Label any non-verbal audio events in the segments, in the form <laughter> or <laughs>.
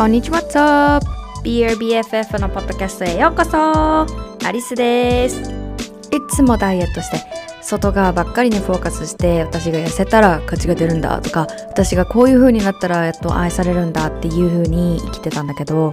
こんにちは、What's? BRBFF のポッドキャストへようこそアリスですいつもダイエットして外側ばっかりにフォーカスして私が痩せたら価値が出るんだとか私がこういう風になったらやっと愛されるんだっていう風に生きてたんだけど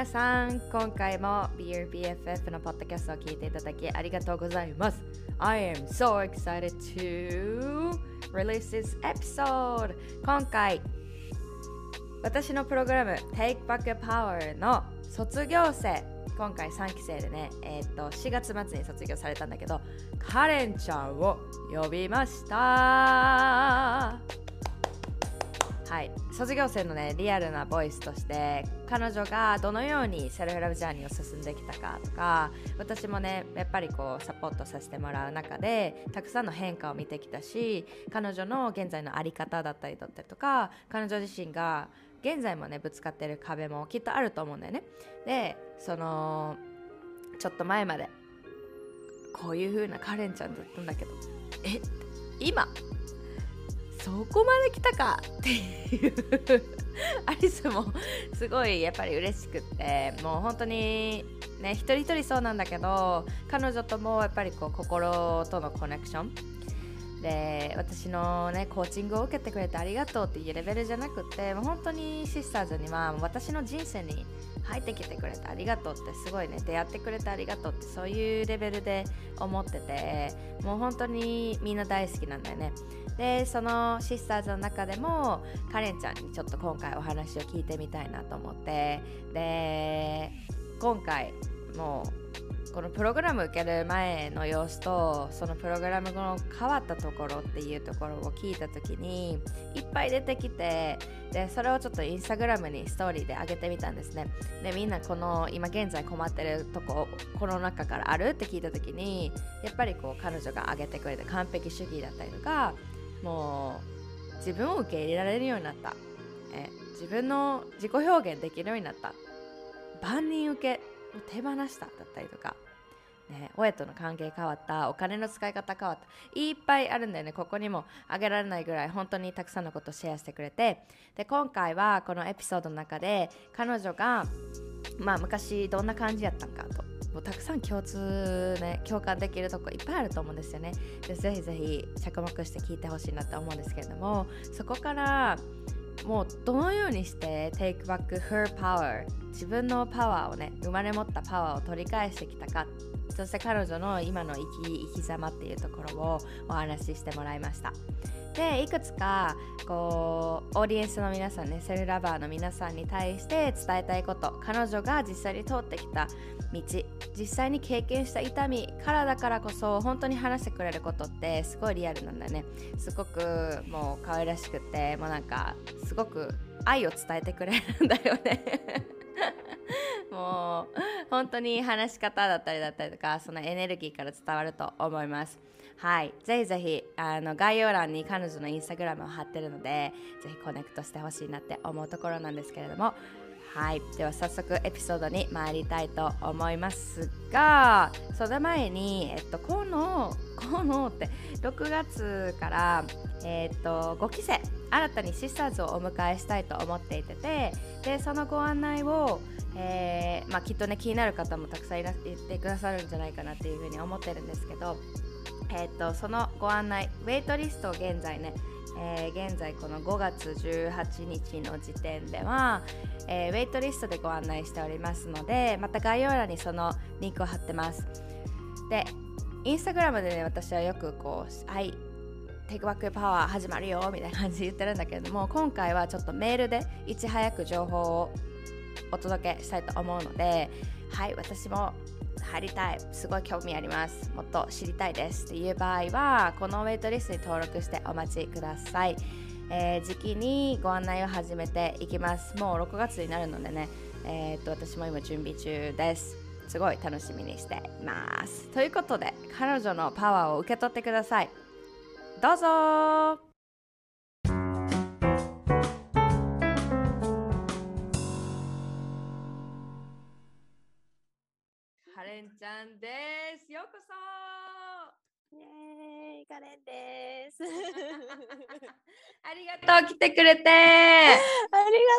皆さん今回も BeerBFF のポッドキャストを聞いていただきありがとうございます。I am so excited to release this episode. 今回私のプログラム Take Back Power の卒業生。今回3期生でね、えー、と4月末に卒業されたんだけどカレンちゃんを呼びました。はい、卒業生のねリアルなボイスとして彼女がどのようにセルフラブジャーニーを進んできたかとか私もねやっぱりこうサポートさせてもらう中でたくさんの変化を見てきたし彼女の現在の在り方だったりだったりとか彼女自身が現在もねぶつかってる壁もきっとあると思うんだよね。でそのちょっと前までこういう風なカレンちゃんだったんだけどえ今そこまで来たかっていうアリスもすごいやっぱり嬉しくてもう本当にね一人一人そうなんだけど彼女ともやっぱりこう心とのコネクションで私のねコーチングを受けてくれてありがとうっていうレベルじゃなくてもう本当にシスターズには私の人生に入ってきてくれてありがとうってすごいね出会ってくれてありがとうってそういうレベルで思っててもう本当にみんな大好きなんだよね。でそのシスターズの中でもカレンちゃんにちょっと今回お話を聞いてみたいなと思ってで今回もうこのプログラム受ける前の様子とそのプログラムの変わったところっていうところを聞いた時にいっぱい出てきてでそれをちょっとインスタグラムにストーリーで上げてみたんですね。でみんなこの今現在困ってるとここの中からあるって聞いた時にやっぱりこう彼女が上げてくれて完璧主義だったりとかもう自分を受け入れられるようになった。え自分の自己表現できるようになった。万人受けを手放しただったりとか、ね、親との関係変わった。お金の使い方変わった。いっぱいあるんだよね。ここにもあげられないぐらい本当にたくさんのことをシェアしてくれて。で今回はこのエピソードの中で彼女がまあ昔どんな感じやったんかと。もうたくさん共通ね共感できるとこいっぱいあると思うんですよね。でぜひぜひ着目して聞いてほしいなと思うんですけれどもそこからもうどのようにして take back her power 自分のパワーをね生まれ持ったパワーを取り返してきたかそして彼女の今の生き生き様っていうところをお話ししてもらいました。でいくつかこうオーディエンスの皆さんねセルラバーの皆さんに対して伝えたいこと彼女が実際に通ってきた道実際に経験した痛みからだからこそ本当に話してくれることってすごいリアルなんだね。すごくもう可愛らしくてもうなんかすごく愛を伝えてくれるんだよね。<laughs> もう本当に話し方だったりだったりとかそのエネルギーから伝わると思います。はい、ぜひぜひあの概要欄に彼女のインスタグラムを貼ってるのでぜひコネクトしてほしいなって思うところなんですけれども。はい、では早速エピソードに参りたいと思いますがその前に、えっと、このこのって6月から、えっと、5期生新たにシスターズをお迎えしたいと思っていててでそのご案内を、えーまあ、きっとね気になる方もたくさんいら言ってくださるんじゃないかなっていうふうに思ってるんですけどえーと、そのご案内ウェイトリストを現在ね、えー、現在この5月18日の時点では、えー、ウェイトリストでご案内しておりますのでまた概要欄にそのリンクを貼ってます。でインスタグラムでね私はよくこう「はいテイクバックパワー始まるよみたいな感じで言ってるんだけれども今回はちょっとメールでいち早く情報をお届けしたいと思うのではい私も入りたい。すごい興味あります。もっと知りたいです。っていう場合はこのウェイトリストに登録してお待ちください、えー、時期にご案内を始めていきます。もう6月になるのでね。えー、っと私も今準備中です。すごい楽しみにしてます。ということで彼女のパワーを受け取ってください。どうぞ。ちゃんです。ようこそイエーイ、カレンです。<laughs> ありがとう、来てくれて。あり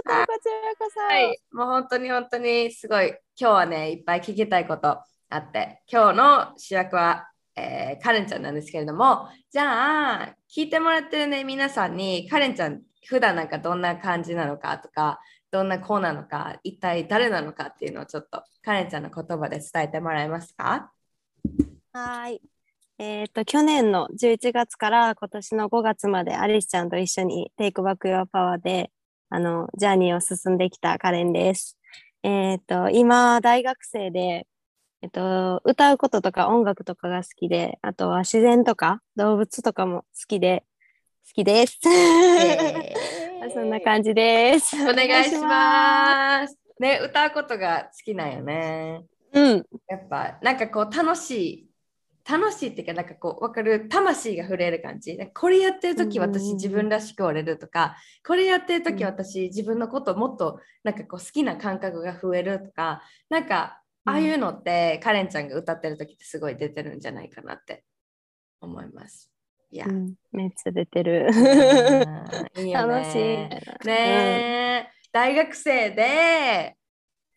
がとう、こちらこそ。はい、もう本当に本当にすごい、今日はね、いっぱい聞きたいことあって、今日の主役は、えー、カレンちゃんなんですけれども、じゃあ、聞いてもらってるね、皆さんに、カレンちゃん、普段なんかどんな感じなのかとか、どんな子なのか、一体誰なのかっていうのをちょっとカレンちゃんの言葉で伝えてもらえますか？はい。えっ、ー、と、去年の11月から今年の5月までアリスちゃんと一緒に Take Back Your Power であのジャーニーを進んできたカレンです。えっ、ー、と、今、大学生で、えっ、と、歌うこととか音楽とかが好きで、あとは自然とか動物とかも好きで、好きです。えーそんな感じです。お願いします。ね、歌うことが好きなんよね。うん。やっぱ、なんかこう、楽しい。楽しいっていうか、なんかこう、わかる、魂が触れる感じ。これやってる時私自分らしく折れるとか、これやってる時私自分のことをもっとなんかこう好きな感覚が増えるとか、なんか、ああいうのって、カレンちゃんが歌ってる時ってすごい出てるんじゃないかなって思います。いや、うん、めっちゃ出てる。いい楽しい。ね、うん、大学生で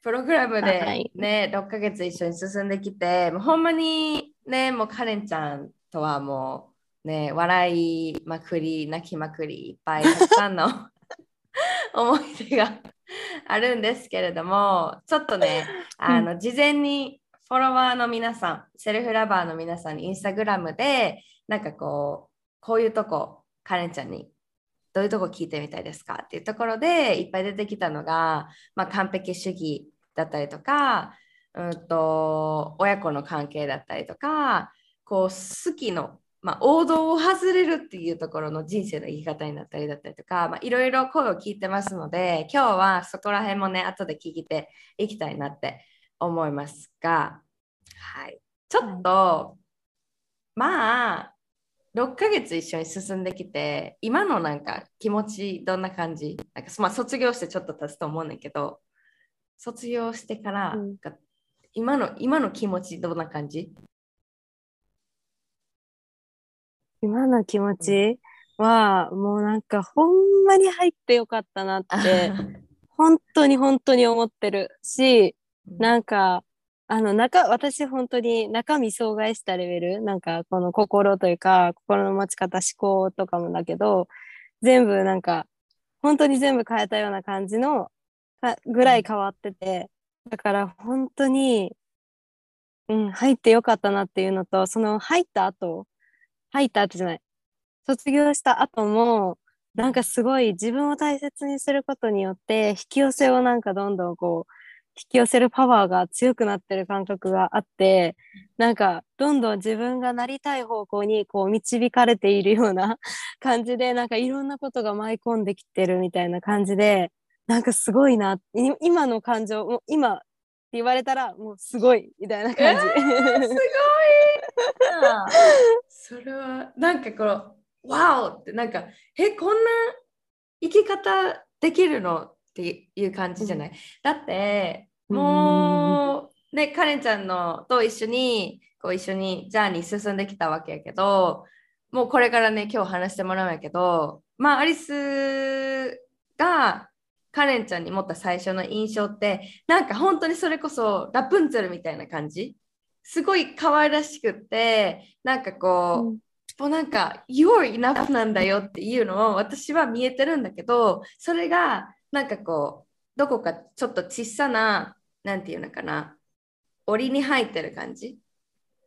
プログラムでね、はい、6ヶ月一緒に進んできて、もうほんまにね、もうカレンちゃんとはもうね、笑いまくり、泣きまくり、いっぱいたくさんの <laughs> 思い出があるんですけれども、ちょっとね、あの、事前にフォロワーの皆さん、セルフラバーの皆さんにインスタグラムでなんかこう、こういうとこ、カレンちゃんにどういうとこ聞いてみたいですかっていうところでいっぱい出てきたのが、まあ、完璧主義だったりとか、うんと、親子の関係だったりとか、こう好きの、まあ、王道を外れるっていうところの人生の生き方になったりだったりとか、まあ、いろいろ声を聞いてますので、今日はそこら辺もね、後で聞いていきたいなって思いますが、はい、ちょっと、まあ、6ヶ月一緒に進んできて、今のなんか気持ちどんな感じ？なんか、まあ、卒業してちょっと経つと思うんだけど、卒業してから、うん、今の今の気持ちどんな感じ？今の気持ちは、もうなんかほんまに入ってよかったなって <laughs> 本当に本当に思ってるし、なんかあの中私本当に中身障害したレベルなんかこの心というか心の持ち方思考とかもだけど全部なんか本当に全部変えたような感じのぐらい変わっててだから本当に、うん、入ってよかったなっていうのとその入った後入った後じゃない卒業した後もなんかすごい自分を大切にすることによって引き寄せをなんかどんどんこう引き寄せるパワーが強くなってる感覚があってなんかどんどん自分がなりたい方向にこう導かれているような <laughs> 感じでなんかいろんなことが舞い込んできてるみたいな感じでなんかすごいな今の感情も今って言われたらもうすごいみたいな感じ。えー、すごいそれはなんかこの「ワオ!」ってなんか「えこんな生き方できるの?」っていう感じじゃない？だってもうねカレンちゃんのと一緒にこう一緒にジャーニー進んできたわけやけどもうこれからね今日話してもらうんやけどまあアリスがカレンちゃんに持った最初の印象ってなんか本当にそれこそラプンツェルみたいな感じ？すごい可愛らしくってなんかこう、うん。もうなんか You're enough なんだよっていうのを私は見えてるんだけどそれがなんかこうどこかちょっと小さななんていうのかな檻に入ってる感じ？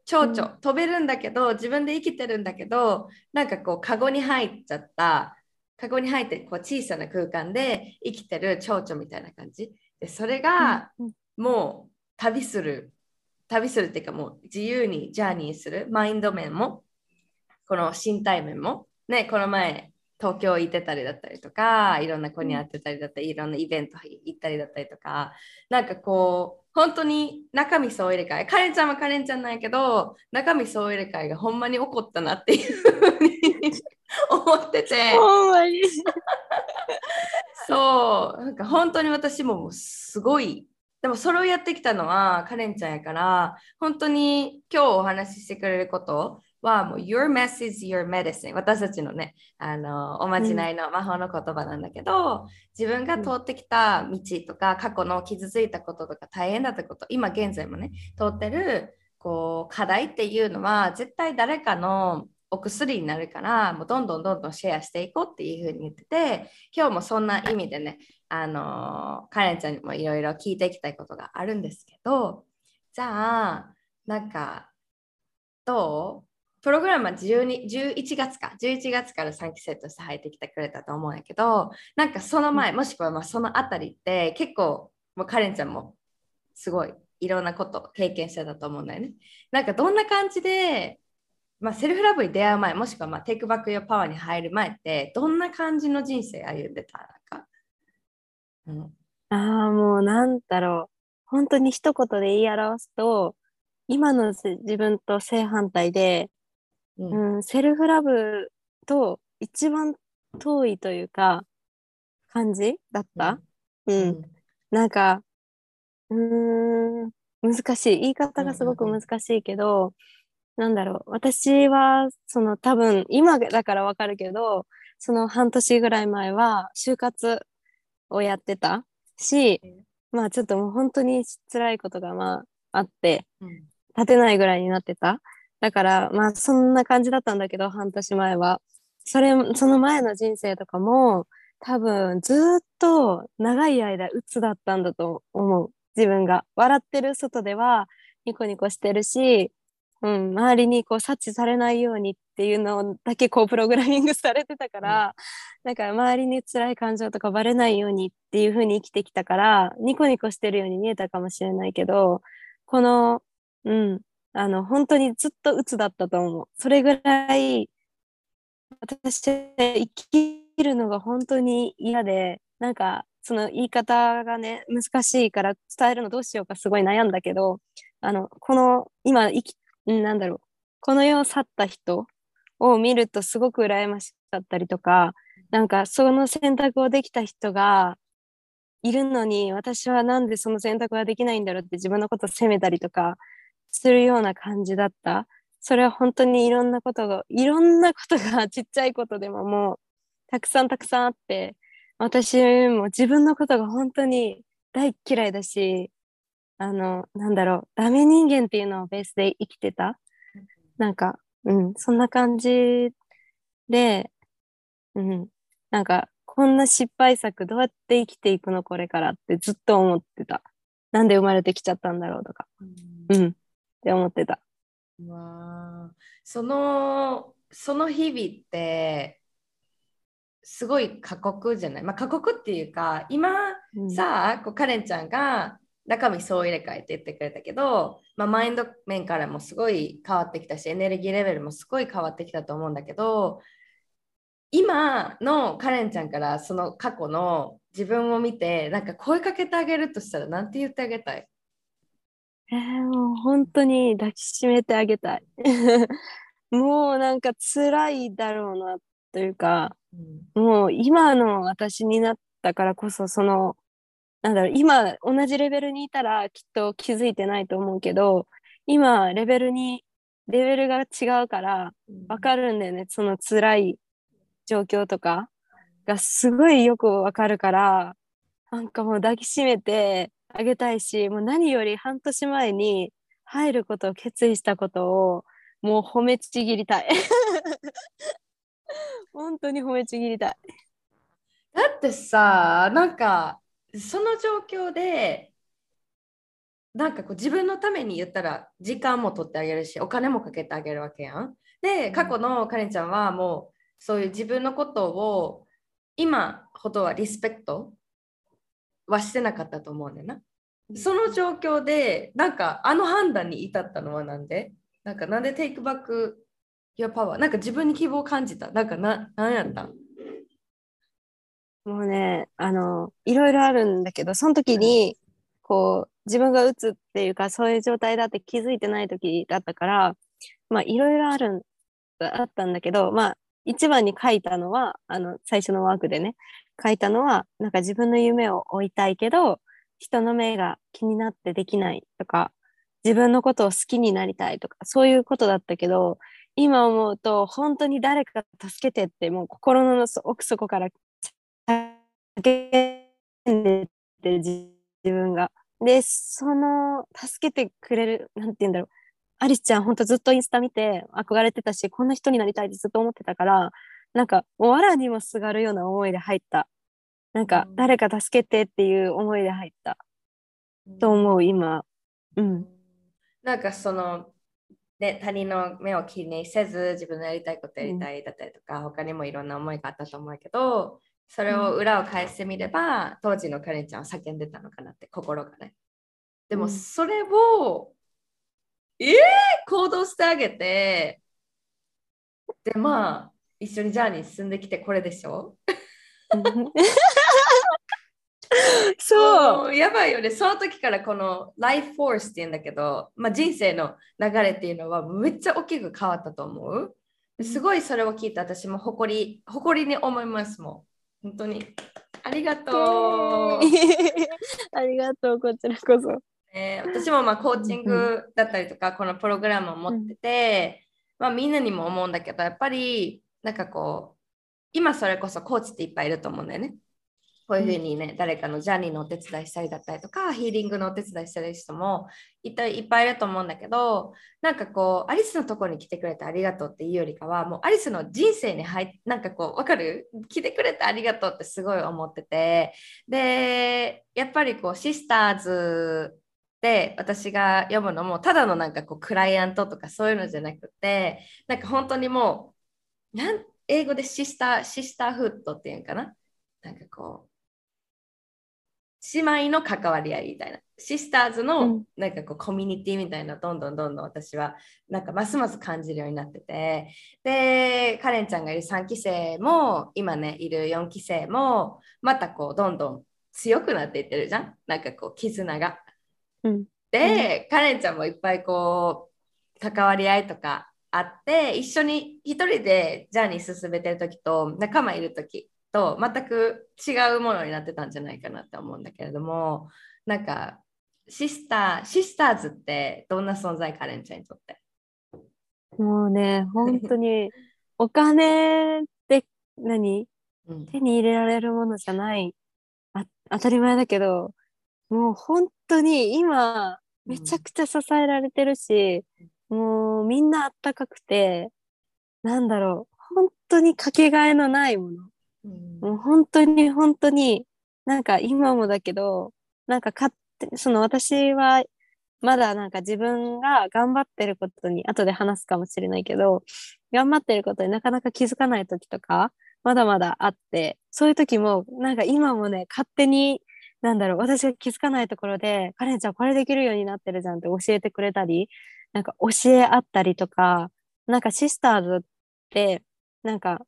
蝶々、飛べるんだけど自分で生きてるんだけどなんかこうカゴに入っちゃった。カゴに入ってこう小さな空間で生きてる蝶々みたいな感じ？でそれがもう旅する。旅するっていうかもう自由にジャーニーする。マインド面も。この身体面も。ねこの前東京行ってたりだったりとかいろんな子に会ってたりだったり、いろんなイベント行ったりだったりとかなんかこう本当に中身総入れ替えカレンちゃんはカレンちゃんなんやけど中身総入れ替えがほんまに起こったなっていうふうに <laughs> 思ってて。ほんまに。<laughs> そう。なんか本当に私もすごいでもそれをやってきたのはカレンちゃんやから本当に今日お話ししてくれることはもう Your mess is your medicine 私たちのねあのおまじないの魔法の言葉なんだけど、うん、自分が通ってきた道とか過去の傷ついたこととか大変だったこと今現在もね通ってるこう課題っていうのは絶対誰かのお薬になるからもうどんどんどんどんシェアしていこうっていうふうに言ってて今日もそんな意味でねあのカレンちゃんにもいろいろ聞いていきたいことがあるんですけどじゃあなんかどう？プログラムは12 11月か11月から3期生として入ってきてくれたと思うんやけどなんかその前、もしくはまあそのあたりって結構もうカレンちゃんもすごいいろんなこと経験してたと思うんだよね。なんかどんな感じで、まあ、セルフラブに出会う前もしくはまあテイクバックヨパワーに入る前ってどんな感じの人生歩んでたなんか、うん、ああもうなんだろう。本当に一言で言い表すと今の自分と正反対でうん、セルフラブと一番遠いというか感じだった、うん、うん、なんかうん難しい。言い方がすごく難しいけど、うん、なんだろう。私はその多分今だからわかるけどその半年ぐらい前は就活をやってたし、まあちょっともう本当に辛いことがまああって、立てないぐらいになってた。だから、まあ、そんな感じだったんだけど、半年前は。それ、その前の人生とかも、多分、ずっと長い間、鬱だったんだと思う。自分が。笑ってる外では、ニコニコしてるし、うん、周りにこう察知されないようにっていうのだけこうプログラミングされてたから、うん、か周りに辛い感情とかバレないようにっていう風に生きてきたからニコニコしてるように見えたかもしれないけどこの、うん、あの、本当にずっと鬱だったと思う。それぐらい、私、生きるのが本当に嫌で、なんか、その言い方がね、難しいから伝えるのどうしようかすごい悩んだけど、あの、この、今、生き、なんだろう、この世を去った人を見るとすごく羨ましかったりとか、なんか、その選択をできた人がいるのに、私はなんでその選択ができないんだろうって自分のことを責めたりとか、するような感じだった。それは本当にいろんなことが、いろんなことが <laughs> ちっちゃいことでももうたくさんたくさんあって、私も自分のことが本当に大嫌いだし、あの、なんだろう、ダメ人間っていうのをベースで生きてた。なんか、うん、そんな感じで、うん、なんか、こんな失敗作どうやって生きていくのこれからってずっと思ってた。なんで生まれてきちゃったんだろうとか。うん、うんって思ってた。わそのその日々ってすごい過酷じゃない、まあ、過酷っていうか今、うん、さこうカレンちゃんが中身そう入れ替えって言ってくれたけど、まあ、マインド面からもすごい変わってきたしエネルギーレベルもすごい変わってきたと思うんだけど今のカレンちゃんからその過去の自分を見てなんか声かけてあげるとしたら何て言ってあげたい？えー、もう本当に抱きしめてあげたい。<laughs> もうなんか辛いだろうなというか、うん、もう今の私になったからこそそのなんだろう今同じレベルにいたらきっと気づいてないと思うけど今レベルにレベルが違うから分かるんだよね、うん、その辛い状況とかがすごいよく分かるからなんかもう抱きしめてあげたいし、もう何より半年前に入ることを決意したことをもう褒めちぎりたい。<laughs> 本当に褒めちぎりたい。だってさ、なんかその状況でなんかこう自分のために言ったら時間も取ってあげるしお金もかけてあげるわけやん。で過去のカレンちゃんはもうそういう自分のことを今ほどはリスペクトはしてなかったと思うんだよな。その状況でなんかあの判断に至ったのはなんで？なんかなんでテイクバック your power なんか自分に希望を感じた？なんかな何やった？もうね、あの、いろいろあるんだけど、その時に、こう、自分が打つっていうか、そういう状態だって気づいてない時だったから、まあ、いろいろあるん、あったんだけど、まあ、一番に書いたのは、あの、最初のワークでね、書いたのは、なんか自分の夢を追いたいけど、人の目が気になってできないとか、自分のことを好きになりたいとか、そういうことだったけど、今思うと、本当に誰か助けてって、もう心の奥底から叫んでて自分が。で、その助けてくれる、なんて言うんだろう。アリスちゃん、ほんとずっとインスタ見て憧れてたし、こんな人になりたいってずっと思ってたから、なんか、もう藁にもすがるような思いで入った。なんか、誰か助けてっていう思いで入った。と思う、今。うん。なんかその、ね、他人の目を気にせず自分のやりたいことやりたいだったりとか、うん、他にもいろんな思いがあったと思うけどそれを裏を返してみれば、うん、当時のカレンちゃんは叫んでたのかなって心がね。でもそれを、うん、えー、行動してあげてでまあ一緒にジャーニー進んできてこれでしょ？そう。やばいよね。その時からこのライフフォースって言うんだけど、まあ、人生の流れっていうのはめっちゃ大きく変わったと思う。すごいそれを聞いて私も誇り誇りに思いますもん。本当に。ありがとう。<laughs> ありがとうこちらこそ、えー、私もまあコーチングだったりとかこのプログラムを持ってて、まあ、みんなにも思うんだけどやっぱりなんかこう今それこそコーチっていっぱいいると思うんだよね。こういうふうにね、うん、誰かのジャーニーのお手伝いしたりだったりとか、ヒーリングのお手伝いしたり人もいっぱいいっぱいいると思うんだけど、なんかこう、アリスのところに来てくれてありがとうっていうよりかは、もうアリスの人生に入って、なんかこう、わかる？来てくれてありがとうってすごい思ってて、で、やっぱりこう、シスターズで私が読むのもただのなんかこうクライアントとかそういうのじゃなくてなんか本当にもうなん英語でシスターシスターフットっていうんかな？なんかこう姉妹の関わり合いみたいな。シスターズのなんかこうコミュニティみたいなどんどんどんどん私はなんかますます感じるようになってて。でカレンちゃんがいる3期生も今ねいる4期生もまたこうどんどん強くなっていってるじゃん？なんかこう絆が。うん、で、うん、カレンちゃんもいっぱいこう関わり合いとかあって一緒に一人でジャーニー進めてる時と仲間いる時と全く違うものになってたんじゃないかなって思うんだけれどもなんかシスターシスターズってどんな存在カレンちゃんにとって。もうね本当に <laughs> お金って何、うん、手に入れられるものじゃない。あ当たり前だけどもう本当に今めちゃくちゃ支えられてるし、うん、もうみんなあったかくてなんだろう本当にかけがえのないもの。もう本当に本当になんか今もだけどなんか勝手その私はまだなんか自分が頑張ってることに後で話すかもしれないけど頑張ってることになかなか気づかない時とかまだまだあってそういう時もなんか今もね勝手になんだろう私が気づかないところでカレンちゃんこれできるようになってるじゃんって教えてくれたりなんか教え合ったりとかなんかシスターズってなんか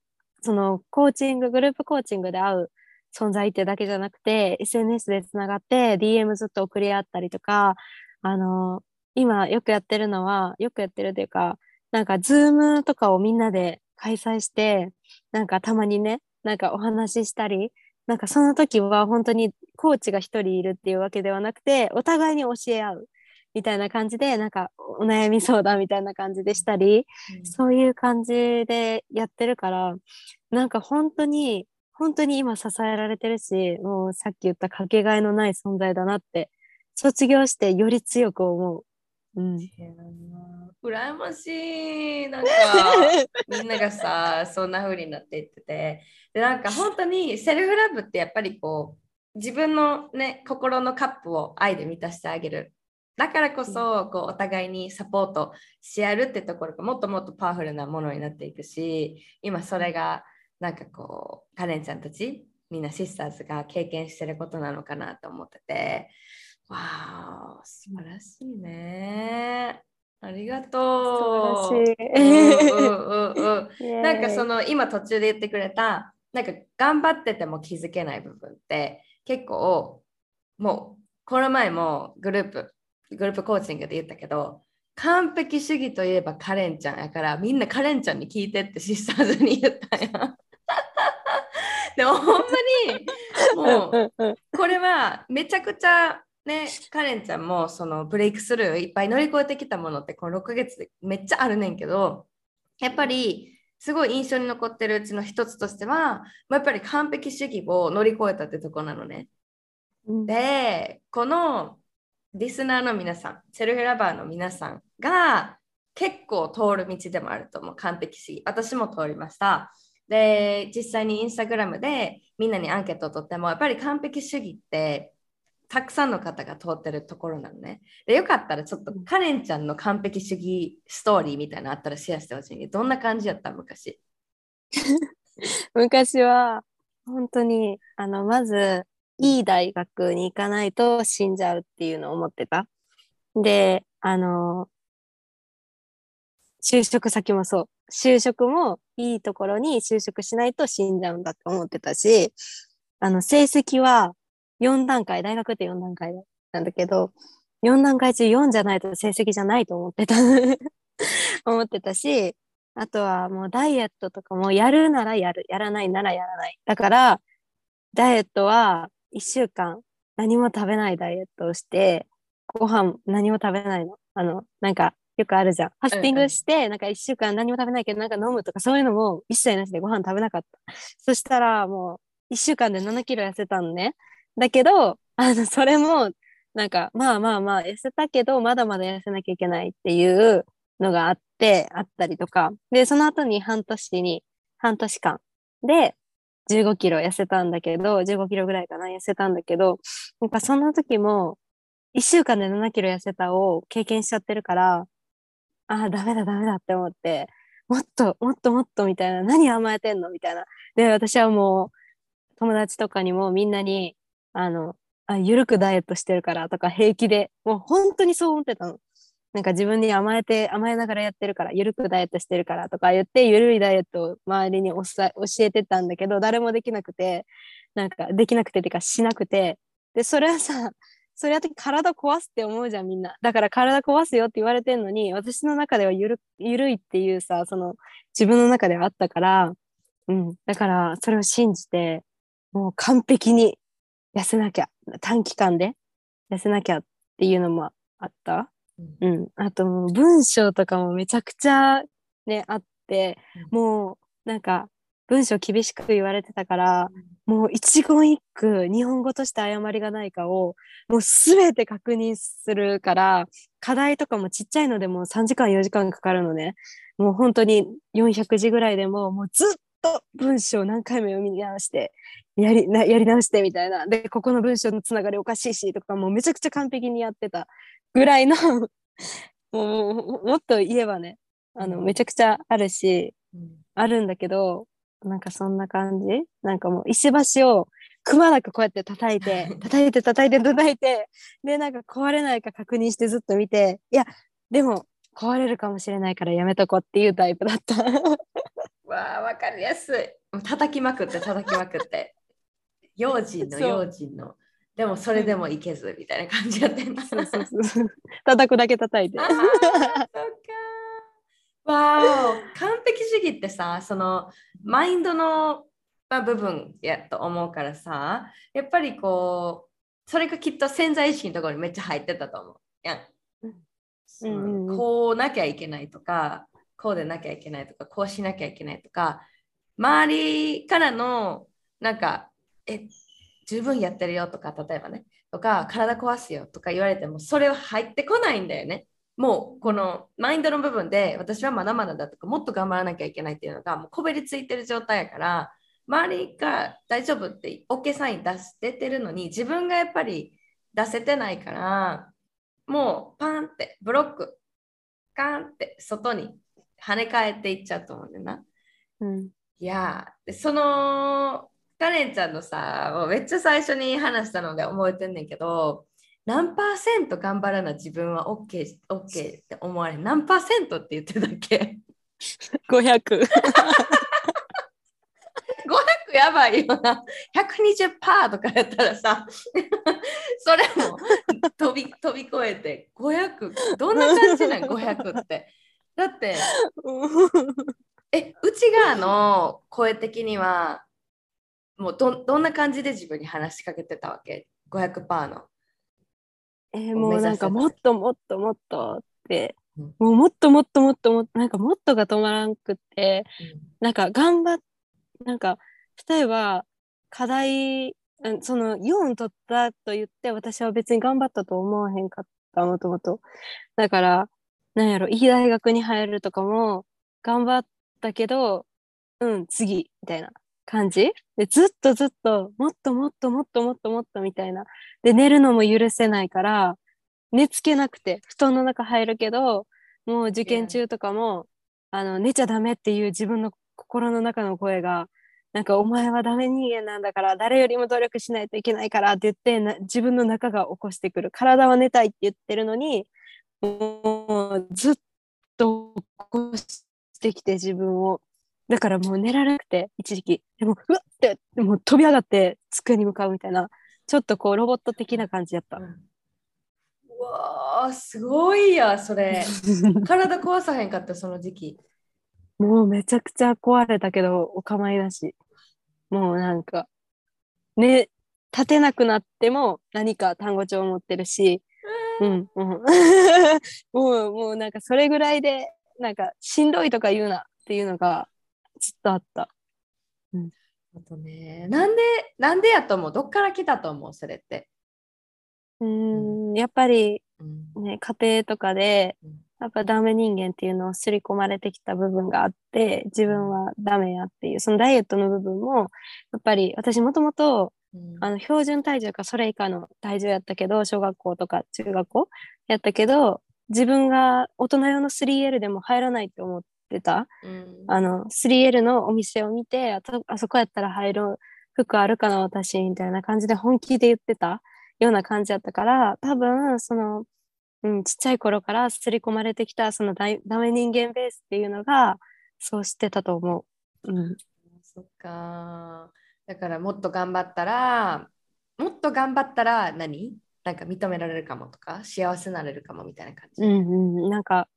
そのコーチング、グループコーチングで会う存在ってだけじゃなくて、SNS でつながって DM ずっと送り合ったりとか、あの、今よくやってるのは、よくやってるというか、なんかズームとかをみんなで開催して、なんかたまにね、なんかお話ししたり、なんかその時は本当にコーチが一人いるっていうわけではなくて、お互いに教え合う。みたいな感じでなんかお悩み相談みたいな感じでしたり、うん、そういう感じでやってるからなんか本当に本当に今支えられてるしもうさっき言ったかけがえのない存在だなって卒業してより強く思う。うん、羨ましい。なんか <laughs> みんながさそんな風になっていってて。でなんか本当にセルフラブってやっぱりこう自分のね心のカップを愛で満たしてあげるだからこそこうお互いにサポートし合うってところがもっともっとパワフルなものになっていくし今それがなんかこうカレンちゃんたちみんなシスターズが経験してることなのかなと思っててわあ素晴らしいね。ありがとう。素晴らしい。うんうんうんうん。なんかその、の今途中で言ってくれたなんか頑張ってても気づけない部分って結構もうこの前もグループグループコーチングで言ったけど完璧主義といえばカレンちゃんやからみんなカレンちゃんに聞いてってシスターズに言ったんや。<laughs> でもほんまにもうこれはめちゃくちゃねカレンちゃんもそのブレイクスルーいっぱい乗り越えてきたものってこの6ヶ月でめっちゃあるねんけどやっぱりすごい印象に残ってるうちの一つとしてはまあやっぱり完璧主義を乗り越えたってとこなのね。うんでこのリスナーの皆さんセルフラバーの皆さんが結構通る道でもあると思う。完璧主義。私も通りました。で実際にインスタグラムでみんなにアンケートを取ってもやっぱり完璧主義ってたくさんの方が通ってるところなのね。でよかったらちょっとカレンちゃんの完璧主義ストーリーみたいなのあったらシェアしてほしいどんな感じやった？昔。<laughs> 昔は本当にあのまずいい大学に行かないと死んじゃうっていうのを思ってた。で、あの、就職先もそう。就職もいいところに就職しないと死んじゃうんだって思ってたし、あの、成績は4段階、大学って4段階なんだけど、4段階中4じゃないと成績じゃないと思ってた。<laughs> 思ってたし、あとはもうダイエットとかもやるならやる、やらないならやらない。だから、ダイエットは1週間何も食べないダイエットをして、ご飯何も食べないの？あの、なんかよくあるじゃん。ファスティングして、なんか1週間何も食べないけど、なんか飲むとかそういうのも一切なしでご飯食べなかった。そしたらもう1週間で7キロ痩せたのね。だけど、あの、それも、なんか、まあまあまあ、痩せたけど、まだまだ痩せなきゃいけないっていうのがあって、あったりとか。で、その後に半年に、半年間で15キロ痩せたんだけど、15キロぐらいかな、痩せたんだけど、なんかそんな時も、1週間で7キロ痩せたを経験しちゃってるから、ああ、ダメだダメだって思って、もっと、もっともっとみたいな、何甘えてんのみたいな。で、私はもう、友達とかにもみんなに、あの、あ、ゆるくダイエットしてるからとか平気で、もう本当にそう思ってたの。なんか自分に甘えて、甘えながらやってるから、ゆるくダイエットしてるからとか言って、ゆるいダイエットを周りに教えてたんだけど、誰もできなくて、なんかできなくてっていうかしなくて、で、それはさ、<laughs> それは体壊すって思うじゃん、みんな。だから体壊すよって言われてんのに、私の中ではゆる、ゆるいっていうさ、その、自分の中ではあったから、うん。だから、それを信じて、もう完璧に痩せなきゃ、短期間で痩せなきゃっていうのもあった。うん。あともう文章とかもめちゃくちゃね、あって、もうなんか文章厳しく言われてたから、もう一言一句日本語として誤りがないかをもうすべて確認するから、課題とかもちっちゃいのでも3時間4時間かかるのね。もう本当に400字ぐらいでももうずっと文章を何回も読み直して、やりなやり直してみたいな。で、ここの文章のつながりおかしいしとかもうめちゃくちゃ完璧にやってたぐらいの <laughs> もうもっと言えばね、あの、めちゃくちゃあるし、あるんだけど、なんかそんな感じ？なんかもう石橋をくまなくこうやって叩いて、<laughs> 叩いて叩いて叩いて、で、なんか壊れないか確認してずっと見て、いや、でも壊れるかもしれないからやめとこうっていうタイプだった。<laughs> わあ、わかりやすい。叩きまくって叩きまくって。用心の用心の。でもそれでもいけずみたいな感じやってんな。そうそうそう。叩くだけ叩いて。そっか。わお完璧主義ってさそのマインドの、まあ、部分やと思うからさやっぱりこうそれがきっと潜在意識のところにめっちゃ入ってたと思うやん。こうなきゃいけないとかこうでなきゃいけないとかこうしなきゃいけないとか周りからのなんかえ十分やってるよとか例えばねとか体壊すよとか言われてもそれは入ってこないんだよね。もうこのマインドの部分で私はまだまだだとかもっと頑張らなきゃいけないっていうのがもうこびりついてる状態やから周りが大丈夫って OK サイン出しててるのに自分がやっぱり出せてないからもうパンってブロックカンって外に跳ね返っていっちゃうと思うんだよな。うん。いやそのカレンちゃんのさもうめっちゃ最初に話したので覚えてんねんけど何パーセント頑張らな自分は OK, OK って思われん？何パーセントって言ってたっけ？500。500やばいよな。120%とかやったらさそれも飛び飛び越えて500どんな感じなん？500って。だってえ内側の声的にはもうどどんな感じで自分に話しかけてたわけ？500%の。えーもうなんかもっともっともっとって、うん。もうもっともっともっともっとなんかもっとが止まらんくって。なんか頑張っなんか例えば課題うんその4取ったと言って私は別に頑張ったと思わへんかったもともと。だからなんやろいい大学に入るとかも頑張ったけどうん次みたいな感じ？でずっとずっともっともっともっともっともっとみたいな。で寝るのも許せないから寝つけなくて布団の中入るけどもう受験中とかもあの寝ちゃダメっていう自分の心の中の声がなんかお前はダメ人間なんだから誰よりも努力しないといけないからって言ってな自分の中が起こしてくる。体は寝たいって言ってるのにもうずっと起こしてきて自分をだからもう寝られなくて一時期でもうわっってもう飛び上がって机に向かうみたいなちょっとこうロボット的な感じやったう。んうわーすごいやそれ <laughs> 体壊さへんかったその時期。もうめちゃくちゃ壊れたけどお構いなし。もうなんか、ね、立てなくなっても何か単語帳を持ってるし、うん、うん。<laughs> もう、もうなんかそれぐらいで、なんかしんどいとか言うなっていうのがずっとあった。あとねなんでなんでやと思う？どっから来たと思う？それって。うーん、やっぱりうん。ね、家庭とかでうん、やっぱダメ人間っていうのを刷り込まれてきた部分があって、自分はダメやっていう、そのダイエットの部分も、やっぱり私もともとうん。あの標準体重かそれ以下の体重やったけど小学校とか中学校やったけど自分が大人用の 3L でも入らないって思ってた？うんあの 3L のお店を見てあとあそこやったら入る服あるかな私みたいな感じで本気で言ってた？ような感じやったから多分その、うん、ちっちゃい頃から刷り込まれてきたそのダメ人間ベースっていうのがそうしてたと思う。うんそっか。だからもっと頑張ったら、もっと頑張ったら何？なんか認められるかもとか、幸せになれるかもみたいな感じ。うんうん、なんか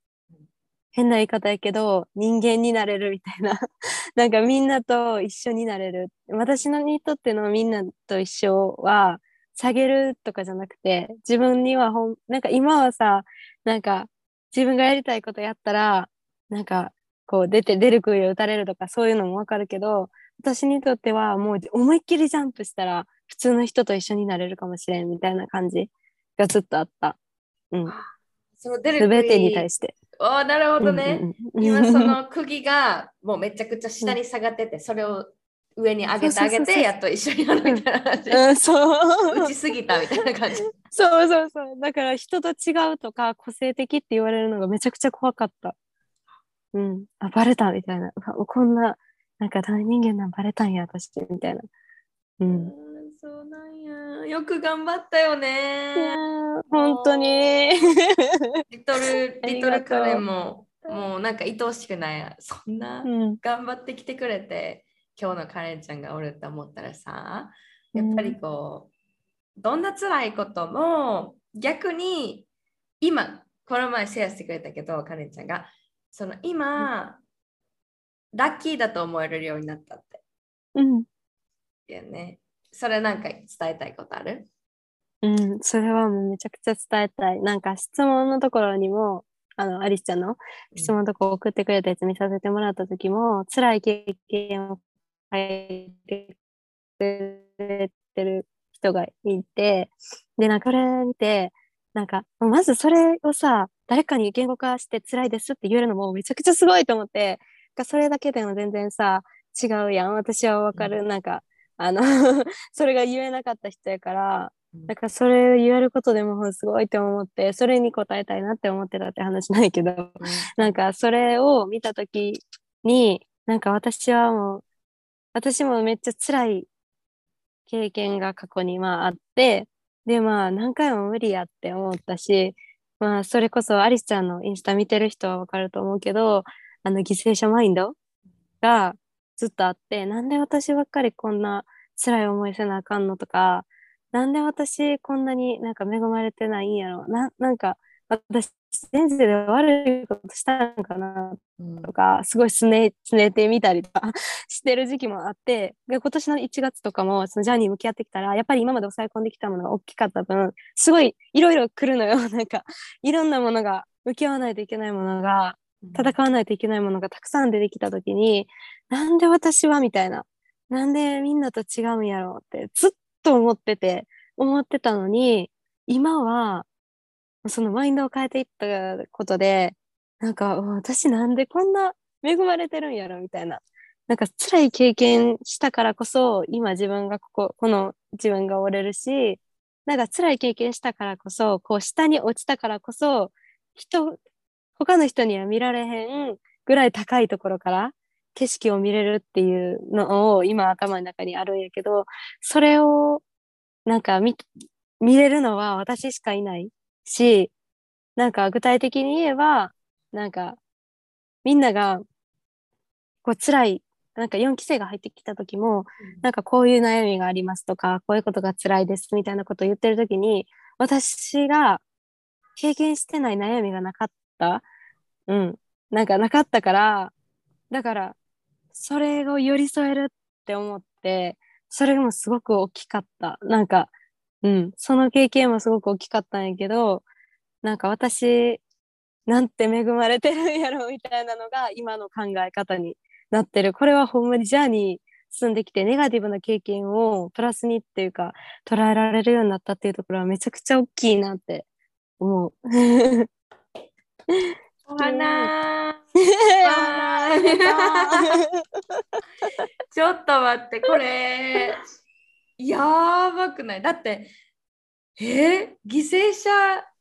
変な言い方やけど人間になれるみたいな <laughs> なんかみんなと一緒になれる私のにとってのみんなと一緒は下げるとかじゃなくて自分にはほんなんか今はさなんか自分がやりたいことやったらなんかこう出て出る杭を打たれるとかそういうのもわかるけど私にとってはもう思いっきりジャンプしたら普通の人と一緒になれるかもしれんみたいな感じがずっとあった。うん。その出るすべてに対しして。て。ああ、なるほどね。今その釘がもうめちゃくちゃ下に下がってて、それを上に上げてあげて、やっと一緒になるみたいな感じ。うん、そう。打ちすぎたみたいな感じ。そうそうそう。だから人と違うとか個性的って言われるのがめちゃくちゃ怖かった。うん。あバレたみたいな。こんななんか大人間なんバレたんや私みたいな。ううんんそうなんや。よく頑張ったよね。ー本当にリトル、あ <laughs> リトルカレンも、もうなんか愛おしくない。そんなうん頑張ってきてくれて、今日のカレンちゃんがおるって思ったらさ、やっぱりこう、どんな辛いことも逆に今、この前シェアしてくれたけど、カレンちゃんが、その今、ラッキーだと思えるようになったって。うんいやね。それなんか伝えたいことある？うん、それはもうめちゃくちゃ伝えたい。なんか質問のところにも、あの、アリスちゃんの質問のとこ送ってくれたやつ見させてもらった時も、辛い経験を書いてくれてる人がいて、で、なんかこれ見て、なんか、まずそれをさ、誰かに言語化して辛いですって言えるのもめちゃくちゃすごいと思って、それだけでも全然さ、違うやん。私はわかる。なんか、あの、<laughs> それが言えなかった人やから、だからそれを言えることでもすごいって思ってそれに応えたいなって思ってたって話ないけど、うん、なんかそれを見た時になんか私はもう私もめっちゃ辛い経験が過去にまああってでまあ何回も無理やって思ったしまあそれこそアリスちゃんのインスタ見てる人はわかると思うけどあの犠牲者マインドがずっとあってなんで私ばっかりこんな辛い思いせなあかんのとかなんで私こんなになんか恵まれてないんやろななんか私前世で悪いことしたんかなとか、うん、すごいすねすねてみたりとか <laughs> してる時期もあってで今年の1月とかもそのジャーニー向き合ってきたらやっぱり今まで抑え込んできたものが大きかった分すごいいろいろ来るのよ。<laughs> なんかいろんなものが向き合わないといけないものが戦わないといけないものがたくさん出てきた時に、うん、なんで私はみたいななんでみんなと違うんやろうってずっと思ってて、思ってたのに、今は、そのマインドを変えていったことで、なんか、私なんでこんな恵まれてるんやろみたいな。なんか辛い経験したからこそ、今自分がここ、この自分が折れるし、なんか辛い経験したからこそ、こう下に落ちたからこそ、人、他の人には見られへんぐらい高いところから景色を見れるっていうのを今頭の中にあるんやけど、それをなんか見、見れるのは私しかいないし、なんか具体的に言えば、なんかみんながこう辛い、なんか4期生が入ってきた時も、なんかこういう悩みがありますとか、こういうことが辛いですみたいなことを言ってる時に、私が経験してない悩みがなかった。うん。なんかなかったから、だからそれを寄り添えるって思って、それもすごく大きかった。なんか、うん、その経験もすごく大きかったんやけど、なんか私、なんて恵まれてるんやろみたいなのが今の考え方になってる。これはほんまにジャーニー進んできてネガティブな経験をプラスにっていうか捉えられるようになったっていうところはめちゃくちゃ大きいなって思う。<laughs> お花 <laughs> <laughs> ちょっと待って、これ、やばくない？だって、えー、犠牲者、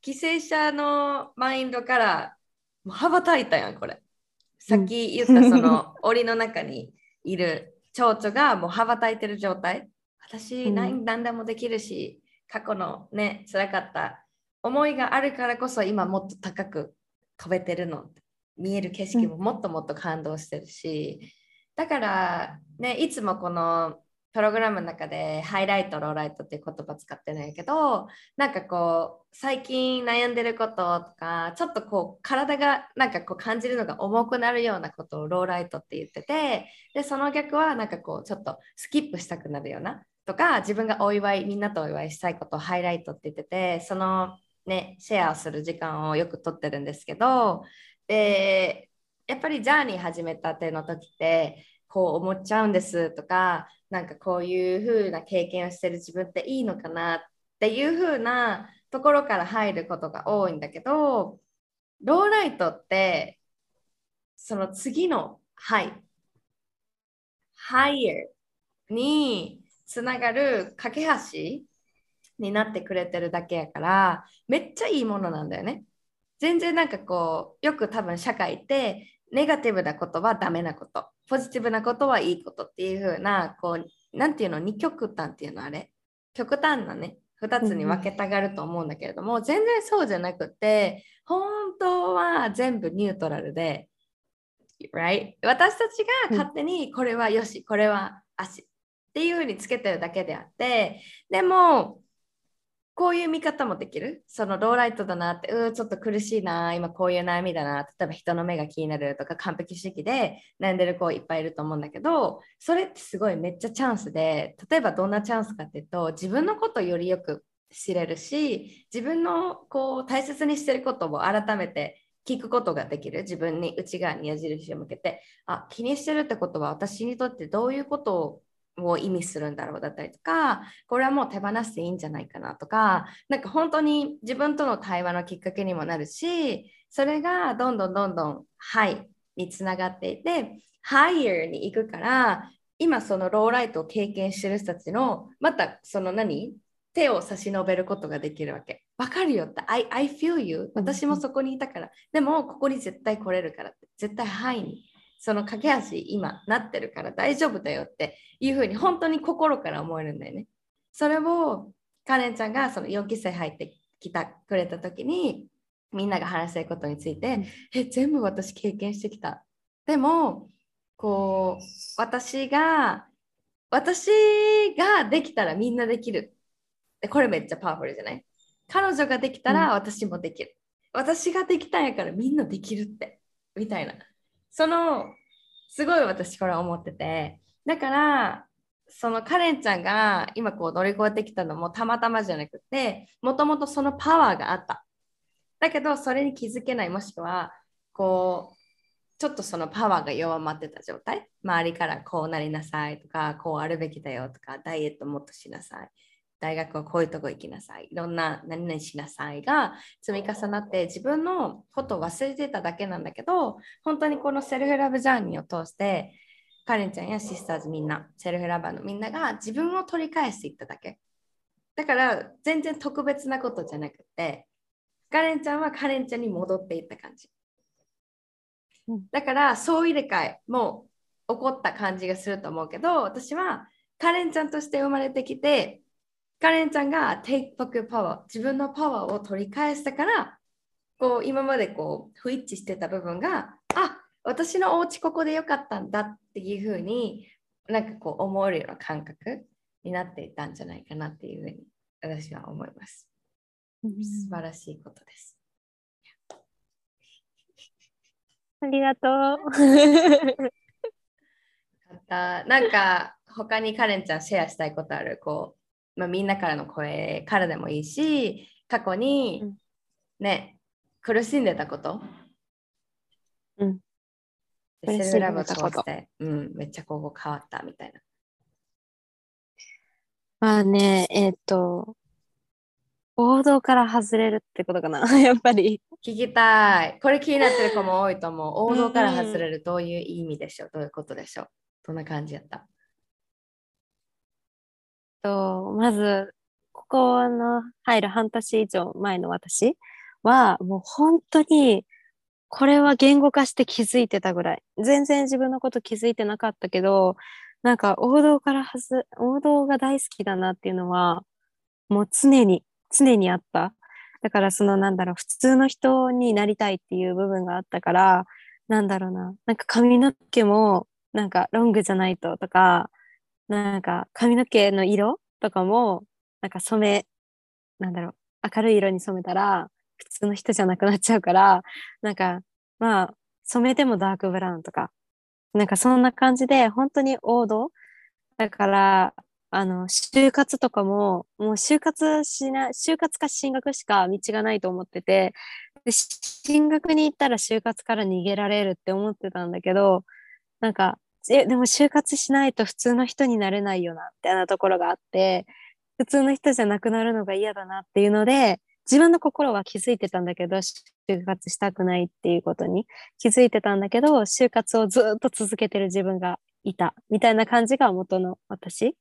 犠牲者のマインドからもう羽ばたいたやん、これ。さっき言ったその <laughs> 檻の中にいる蝶々がもう羽ばたいてる状態。私、何何でもできるし、過去のね、辛かった思いがあるからこそ今もっと高く飛べてるの見える景色ももっともっと感動してるし、うん、だからねいつもこのプログラムの中でハイライトローライトっていう言葉使ってないけどなんかこう最近悩んでることとかちょっとこう体がなんかこう感じるのが重くなるようなことをローライトって言っててでその逆はなんかこうちょっとスキップしたくなるようなとか自分がお祝いみんなとお祝いしたいことをハイライトって言っててそのねシェアする時間をよくとってるんですけどでやっぱりジャーニー始めたての時ってこう思っちゃうんですとかなんかこういう風な経験をしてる自分っていいのかなっていう風なところから入ることが多いんだけどローライトってその次の「はい」「higher」につながる架け橋になってくれてるだけやからめっちゃいいものなんだよね。全然なんかこうよく多分社会ってネガティブなことはダメなことポジティブなことはいいことっていう風なこうなんていうの二極端っていうのあれ極端なね2つに分けたがると思うんだけれども、うん、全然そうじゃなくて本当は全部ニュートラルで、right? 私たちが勝手にこれはよし、これは足っていう風につけてるだけであってでもこういう見方もできる？そのローライトだなって、うちょっと苦しいな、今こういう悩みだな、例えば人の目が気になるとか、完璧主義で悩んでる子いっぱいいると思うんだけど、それってすごいめっちゃチャンスで、例えばどんなチャンスかっていうと、自分のことをよりよく知れるし、自分のこう大切にしてることを改めて聞くことができる自分に内側に矢印を向けてあ気にしてるってことは私にとってどういうことをを意味するんだろうだったりとかこれはもう手放していいんじゃないかなとかなんか本当に自分との対話のきっかけにもなるしそれがどんどんどんどん「はい」につながっていて「higher」に行くから今そのローライトを経験してる人たちのまたその何手を差し伸べることができるわけ。わかるよって、I, I feel you。私もそこにいたから。でも、ここに絶対来れるから。絶対範囲に。その架け橋今なってるから大丈夫だよっていうふうに本当に心から思えるんだよね。それをカレンちゃんがその4期生入ってきたくれた時にみんなが話したいことについて、うん、え全部私経験してきた。でもこう私が私ができたらみんなできる。これめっちゃパワフルじゃない？彼女ができたら私もできる。うん、私ができたんやからみんなできるって。みたいな。そのすごい私これ思ってて。だからそのカレンちゃんが今こう乗り越えてきたのもたまたまじゃなくてもともとそのパワーがあった。だけどそれに気づけないもしくはこうちょっとそのパワーが弱まってた状態。周りからこうなりなさいとかこうあるべきだよとかダイエットもっとしなさい。大学はこういうとこ行きなさい。いろんな何々しなさいが積み重なって自分のことを忘れてただけなんだけど本当にこのセルフラブジャーニーを通してカレンちゃんやシスターズみんなセルフラバーのみんなが自分を取り返していっただけ。だから全然特別なことじゃなくてカレンちゃんはカレンちゃんに戻っていった感じ。だから総入れ替えも起こった感じがすると思うけど私はカレンちゃんとして生まれてきてカレンちゃんが Take back power 自分のパワーを取り返したからこう今までこう不一致してた部分があ私のお家ここでよかったんだっていうふうになんかこう思えるような感覚になっていたんじゃないかなっていうふうに私は思います。素晴らしいことです。<laughs> ありがとう。なんか他にカレンちゃんシェアしたいことある？こう、まあ、みんなからの声からでもいいし過去にね、うん、苦しんでたこと、うん、セルフラブを通して、うん、めっちゃここ変わったみたいな。まあね、えっ、ー、と、王道から外れるってことかな、<laughs> やっぱり。聞きたい。これ気になってる子も多いと思う。王道から外れる、どういう意味でしょう、どういうことでしょう？どんな感じやった？とまず、ここの入る半年以上前の私は、もう本当にこれは言語化して気づいてたぐらい。全然自分のこと気づいてなかったけど、なんか王道からはず、王道が大好きだなっていうのは、もう常に、常にあった。だからそのなんだろう、普通の人になりたいっていう部分があったから、なんだろうな、なんか髪の毛もなんかロングじゃないととか、なんか髪の毛の色とかも、なんか染め、なんだろう、明るい色に染めたら、普通の人じゃなくなっちゃうから、なんか、まあ、染めてもダークブラウンとか、なんかそんな感じで、本当に王道。だから、あの、就活とかも、もう就活しな、就活か進学しか道がないと思ってて、で進学に行ったら就活から逃げられるって思ってたんだけど、なんか、え、でも就活しないと普通の人になれないよな、みたいなところがあって、普通の人じゃなくなるのが嫌だなっていうので、自分の心は気づいてたんだけど、就活したくないっていうことに気づいてたんだけど、就活をずっと続けてる自分がいたみたいな感じが元の私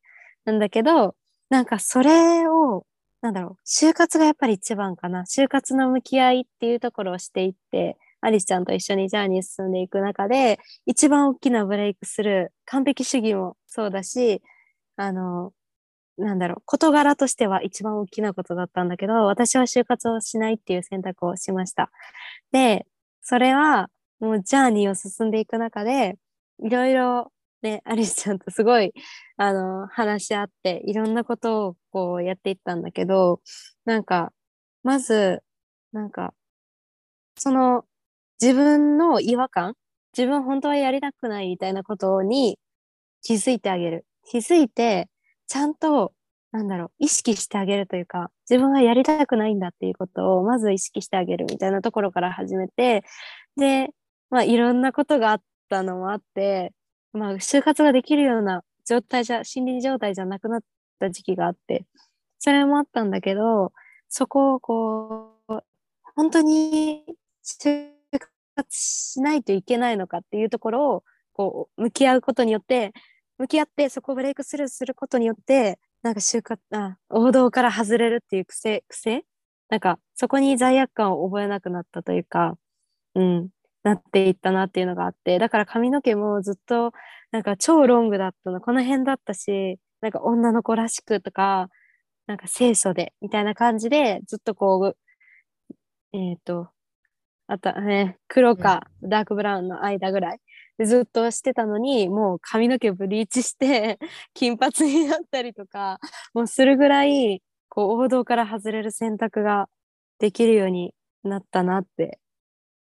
なんだけど、なんかそれを、なんだろう、就活がやっぱり一番かな。就活の向き合いっていうところをしていって、アリスちゃんと一緒にジャーニー進んでいく中で、一番大きなブレイクする完璧主義もそうだし、あの、なんだろう、事柄としては一番大きなことだったんだけど、私は就活をしないっていう選択をしました。で、それはもうジャーニーを進んでいく中で、いろいろね、アリスちゃんとすごい、あの、話し合って、いろんなことをこうやっていったんだけど、なんか、まず、なんか、その、自分の違和感、自分本当はやりたくないみたいなことに気づいてあげる。気づいて、ちゃんと、なんだろう、意識してあげるというか、自分がやりたくないんだっていうことを、まず意識してあげるみたいなところから始めて、で、まあ、いろんなことがあったのもあって、まあ、就活ができるような状態じゃ、心理状態じゃなくなった時期があって、それもあったんだけど、そこをこう、本当に就活しないといけないのかっていうところを、こう、向き合うことによって、向き合ってそこをブレイクスルーすることによってなんか就活あ王道から外れるっていう癖癖なんかそこに罪悪感を覚えなくなったというか、うん、なっていったなっていうのがあってだから髪の毛もずっとなんか超ロングだったの。この辺だったしなんか女の子らしくとかなんか清楚でみたいな感じでずっとこうえっ、ー、とあとね黒かダークブラウンの間ぐらい。でずっとしてたのにもう髪の毛ブリーチして <laughs> 金髪になったりとかもうするぐらいこう王道から外れる選択ができるようになったなって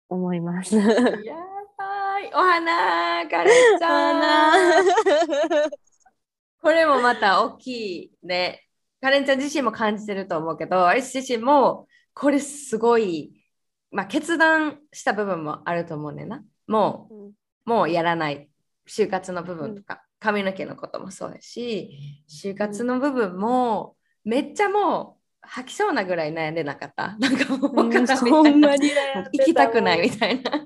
思います。やばい。お花カレンちゃんこれもまた大きいね。カレンちゃん自身も感じてると思うけど、アリス自身もこれすごい、まあ、決断した部分もあると思うねんな。もう、うん、もうやらない。就活の部分とか、髪の毛のこともそうだし、就活の部分もめっちゃもう吐きそうなぐらい悩んでなかった？<laughs> なんかもう、うん、行きたくないみたいな。<laughs>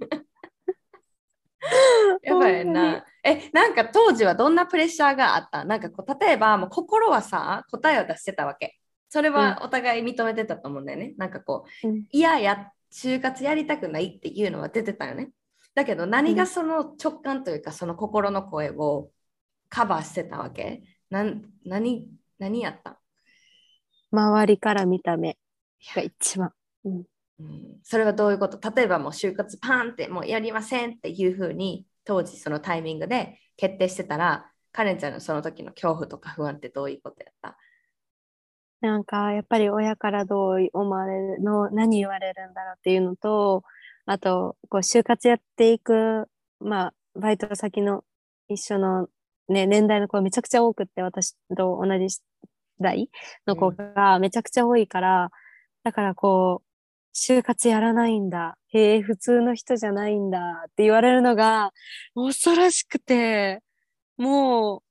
やばいな。え、なんか当時はどんなプレッシャーがあった？なんかこう例えばもう心はさ、答えを出してたわけ。それはお互い認めてたと思うんだよね。うん、なんかこう、いやや、就活やりたくないっていうのは出てたよね。だけど何がその直感というか、その心の声をカバーしてたわけ？な何何やった？周りから見た目が一番。うん。うん、それはどういうこと？例えばもう就活パンってもうやりませんっていうふうに当時そのタイミングで決定してたらカレンちゃんのその時の恐怖とか不安ってどういうことやった？なんかやっぱり親からどう思われるの何言われるんだろうっていうのとあとこう就活やっていくまあバイト先の一緒の、ね、年代の子めちゃくちゃ多くって私と同じ代の子がめちゃくちゃ多いから、だからこう、就活やらないんだ。へえ、普通の人じゃないんだって言われるのが恐ろしくて、もう、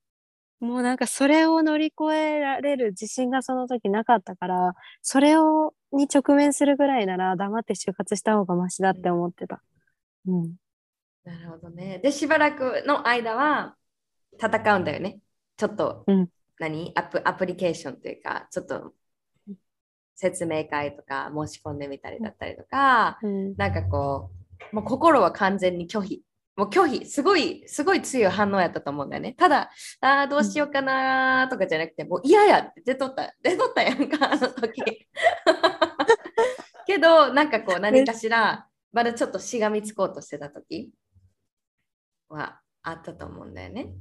もうなんかそれを乗り越えられる自信がその時なかったから、それを、に直面するぐらいなら黙って就活した方がマシだって思ってた。うん。なるほどね。で、しばらくの間は戦うんだよね。ちょっと、うん、何？アプアプリケーションというかちょっと説明会とか申し込んでみたりだったりとか、うん、なんかこうもう心は完全に拒否もう拒否すごいすごい強い反応やったと思うんだよね。ただあどうしようかなとかじゃなくて、もう嫌やって出とった出とったやんか <laughs> あの時。<laughs> けどなんかこう何かしらまだちょっとしがみつこうとしてた時はあったと思うんだよね。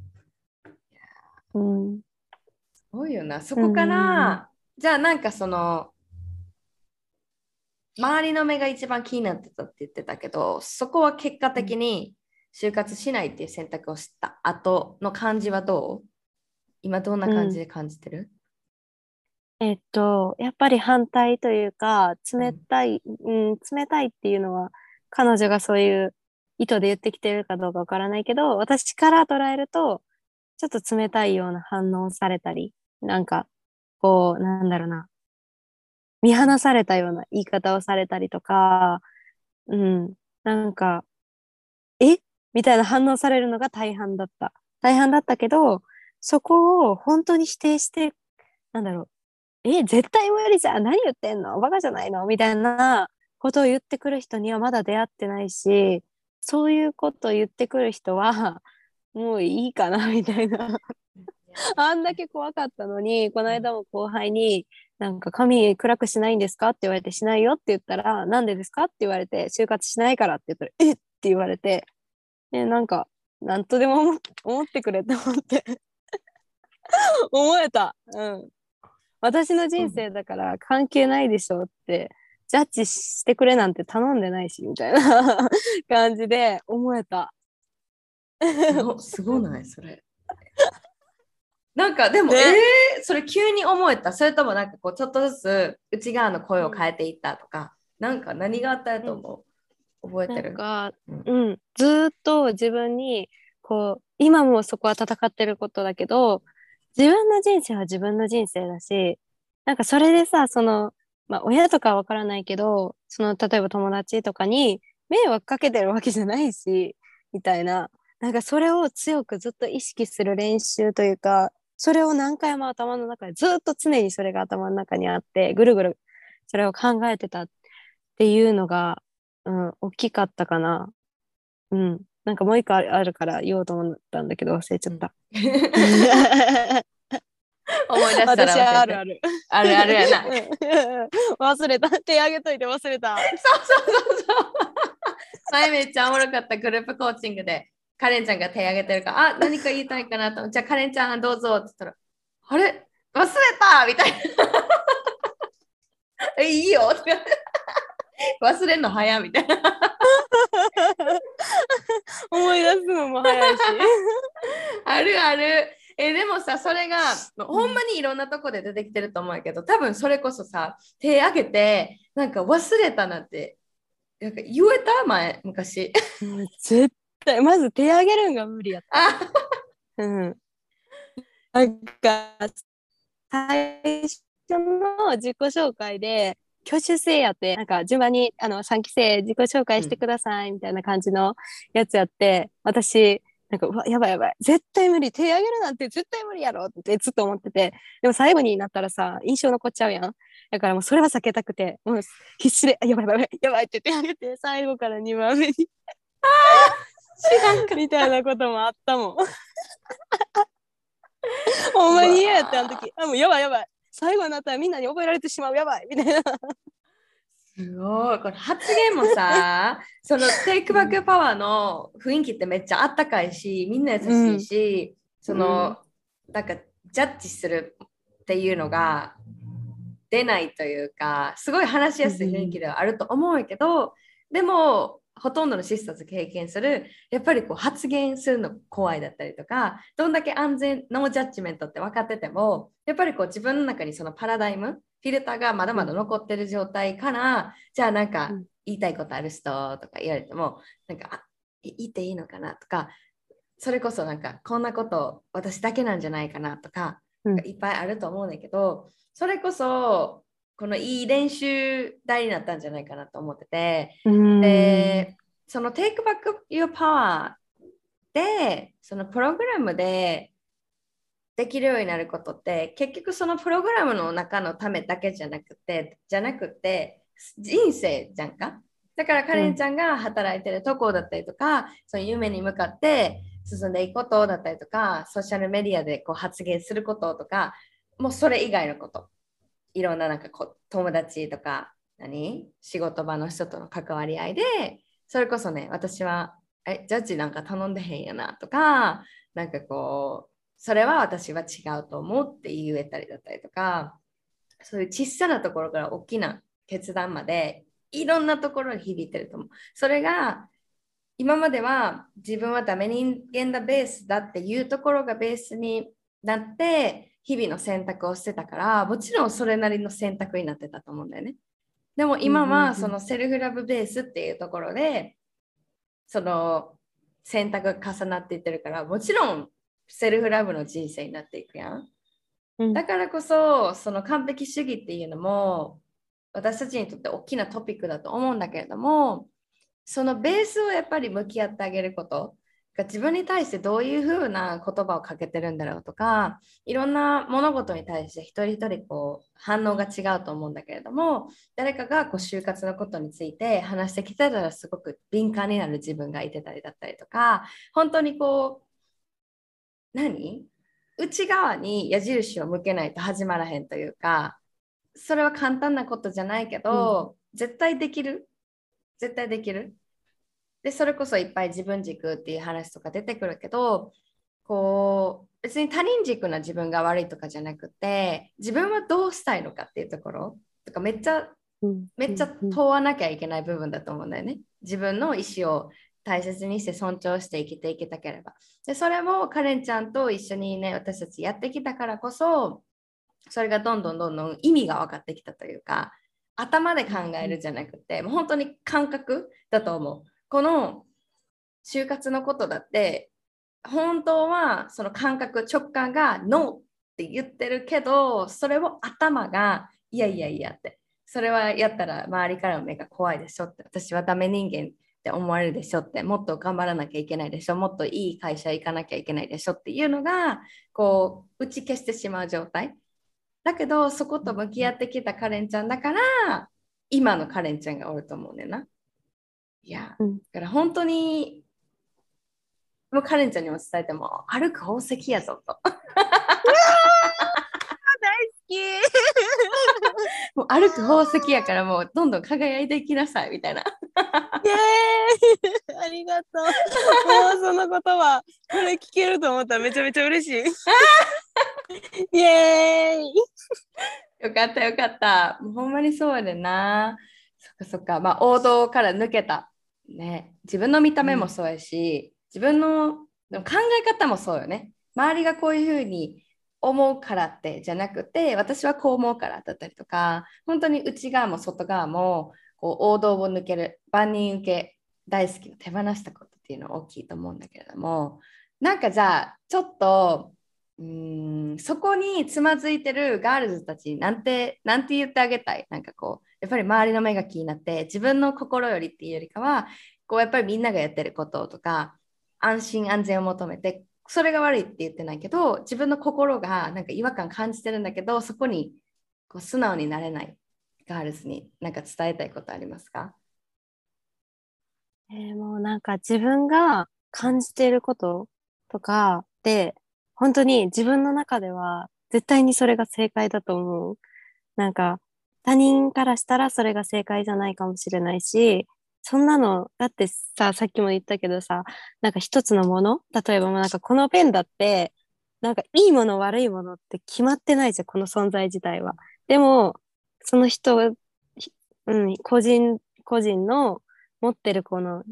うん、ごいよな。そこから、じゃあなんかその、周りの目が一番気になってたって言ってたけど、そこは結果的に就活しないっていう選択をした後の感じはどう？今どんな感じで感じてる、うん、えっと、やっぱり反対というか、冷たい、うん、うん、冷たいっていうのは、彼女がそういう意図で言ってきてるかどうかわからないけど、私から捉えると、ちょっと冷たいような反応されたり、なんか、こう、なんだろうな、見放されたような言い方をされたりとか、うん、なんか、え？みたいな反応されるのが大半だった。大半だったけど、そこを本当に否定して、なんだろう、え、絶対無理じゃん。何言ってんの？バカじゃないの？みたいなことを言ってくる人にはまだ出会ってないし、そういうことを言ってくる人は、<laughs> もういいかな？みたいな。あんだけ怖かったのに、この間も後輩に、なんか髪暗くしないんですか？って言われて、しないよって言ったら、なんでですか？って言われて、就活しないからって言ったら、え？って言われて、え、なんか、なんとでも思思ってくれって思って <laughs> 思えた。うん。私の人生だから関係ないでしょって、ジャッジしてくれなんて頼んでないし、みたいな <laughs> 感じで思えた。<laughs> すごない？それ。なんかでも、ね、えー、それ急に思えたそれともなんかこうちょっとずつ内側の声を変えていったとか、うん、なんか何があったやと思う、うん、覚えてる。か、うん、うん、ずっと自分にこう今もそこは戦ってることだけど自分の人生は自分の人生だしなんかそれでさその、まあ、親とかは分からないけどその例えば友達とかに迷惑かけてるわけじゃないしみたいな。なんかそれを強くずっと意識する練習というかそれを何回も頭の中でずっと常にそれが頭の中にあってぐるぐるそれを考えてたっていうのが、うん、大きかったかな。うん。なんかもう一個あるから言おうと思ったんだけど忘れちゃった。<laughs> 思い出したらあるある。あるあるやな。忘れた。手あげといて忘れた。そうそうそうそう。前めっちゃおもろかったグループコーチングで、カレンちゃんが手あげてるから、あ、何か言いたいかなと。じゃあカレンちゃんどうぞって言ったら、あれ？忘れたみたいな。<laughs> え、いいよ忘れんの早みたいな。<laughs> 思い出すのも早いし。<laughs> あるある。えでもさそれがほんまにいろんなとこで出てきてると思うけど多分それこそさ手挙げてなんか忘れたなんてなんか言えた？前昔。絶対。まず手挙げるんが無理やった。うん、なんか最初の自己紹介で挙手制やってなんか順番にあの3期生自己紹介してくださいみたいな感じのやつやって、うん、私なんかうわやばいやばい絶対無理手挙げるなんて絶対無理やろってずっと思っててでも最後になったらさ印象残っちゃうやん。だからもうそれは避けたくてもう必死でやばいやばいやばいって手挙げて最後から2番目に。あ知らんかみたいなこともあったもん。<laughs> ほんまに嫌やってあの時。あもうやばいやばい最後になったらみんなに覚えられてしまう。やばい。みたいな。すごい。これ発言もさ、<laughs> そのテイクバックパワーの雰囲気ってめっちゃあったかいし、みんな優しいし、うん、その、うん、なんかジャッジするっていうのが出ないというか、すごい話しやすい雰囲気ではあると思うけど、うん、でも、ほとんどのシスターズ経験するやっぱりこう発言するの怖いだったりとかどんだけ安全ノージャッジメントって分かっててもやっぱりこう自分の中にそのパラダイムフィルターがまだまだ残ってる状態から、じゃあなんか言いたいことある人とか言われてもなんかあ言っていいのかなとかそれこそなんかこんなこと私だけなんじゃないかなとか,、いっぱいあると思うんだけどそれこそこのいい練習台になったんじゃないかなと思ってて、でその Take Back Your Power でそのプログラムでできるようになることって結局そのプログラムの中のためだけじゃなくてじゃなくて人生じゃんか？だからカレンちゃんが働いてるとこだったりとか、うん、その夢に向かって進んでいくことだったりとかソーシャルメディアでこう発言することとかもうそれ以外のこといろんななんかこ友達とか何？仕事場の人との関わり合いでそれこそね私はえジャッジなんか頼んでへんやなとかなんかこうそれは私は違うと思うって言えたりだったりとかそういう小さなところから大きな決断までいろんなところに響いてると思う。それが今までは自分はダメ人間だベースだっていうところがベースになって日々の選択をしてたからもちろんそれなりの選択になってたと思うんだよね。でも今はそのセルフラブベースっていうところでその選択が重なっていってるからもちろんセルフラブの人生になっていくやん。うん、だからこそその完璧主義っていうのも私たちにとって大きなトピックだと思うんだけれどもそのベースをやっぱり向き合ってあげることが自分に対してどういうふうな言葉をかけてるんだろうとかいろんな物事に対して一人一人こう反応が違うと思うんだけれども誰かがこう就活のことについて話してきてたらすごく敏感になる自分がいてたりだったりとか本当にこう何？内側に矢印を向けないと始まらへんというかそれは簡単なことじゃないけど、うん、絶対できる？絶対できる？でそれこそいっぱい自分軸っていう話とか出てくるけどこう別に他人軸な自分が悪いとかじゃなくて自分はどうしたいのかっていうところとかめっちゃめっちゃ問わなきゃいけない部分だと思うんだよね。自分の意思を大切にして尊重して生きていけたければ。で、それもカレンちゃんと一緒にね、私たちやってきたからこそ、それがどんどんどんどん意味が分かってきたというか、頭で考えるじゃなくて、もう本当に感覚だと思う。この就活のことだって、本当はその感覚、直感がノーって言ってるけど、それを頭がいやいやいやって、それはやったら周りからの目が怖いでしょって、私はダメ人間って思われるでしょってもっと頑張らなきゃいけないでしょもっといい会社行かなきゃいけないでしょっていうのがこう打ち消してしまう状態だけどそこと向き合ってきたカレンちゃんだから今のカレンちゃんがおると思うねんな。いや、うんだから本当にもうカレンちゃんにも伝えても歩く宝石やぞと。大好き <laughs> もう歩く宝石やからもうどんどん輝いていきなさいみたいな。イエーイありがとう。もうその言葉、これ聞けると思ったらめちゃめちゃ嬉しい。<laughs> イエーイよかったよかった。もうほんまにそうやでな。そっかそっか。まあ王道から抜けた。ね。自分の見た目もそうやし、自分のでも考え方もそうよね。周りがこういうふうに思うからってじゃなくて、私はこう思うからだったりとか、本当に内側も外側もこう王道を抜ける、万人受け大好きを手放したことっていうのは大きいと思うんだけれども、なんかじゃあちょっとうーんそこにつまずいてるガールズたちになんてなんて言ってあげたい？なんかこうやっぱり周りの目が気になって自分の心よりっていうよりかはこうやっぱりみんながやってることとか安心安全を求めてそれが悪いって言ってないけど自分の心がなんか違和感感じてるんだけどそこにこう素直になれないガールズになんか伝えたいことありますか？えもうなんか自分が感じていることとかで、本当に自分の中では絶対にそれが正解だと思う。なんか他人からしたらそれが正解じゃないかもしれないし、そんなの、だってさ、さっきも言ったけどさ、なんか一つのもの例えばもうなんかこのペンだって、なんかいいもの悪いものって決まってないじゃん、この存在自体は。でも、その人、うん、個人、個人の持ってるこの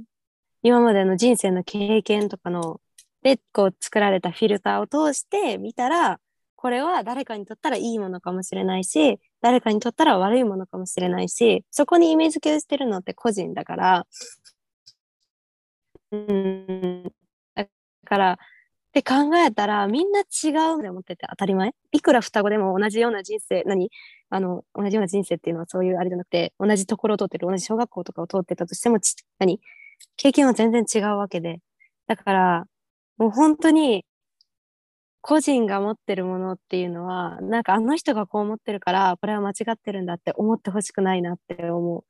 今までの人生の経験とかのでこう作られたフィルターを通して見たらこれは誰かにとったらいいものかもしれないし誰かにとったら悪いものかもしれないしそこにイメージ付けをしてるのって個人だから。うん。だからって考えたらみんな違うって思ってて当たり前。いくら双子でも同じような人生何？あの同じような人生っていうのはそういうあれじゃなくて同じところを通ってる同じ小学校とかを通ってたとしてもち何？経験は全然違うわけで。だからもう本当に個人が持ってるものっていうのはなんかあの人がこう思ってるからこれは間違ってるんだって思ってほしくないなって思う。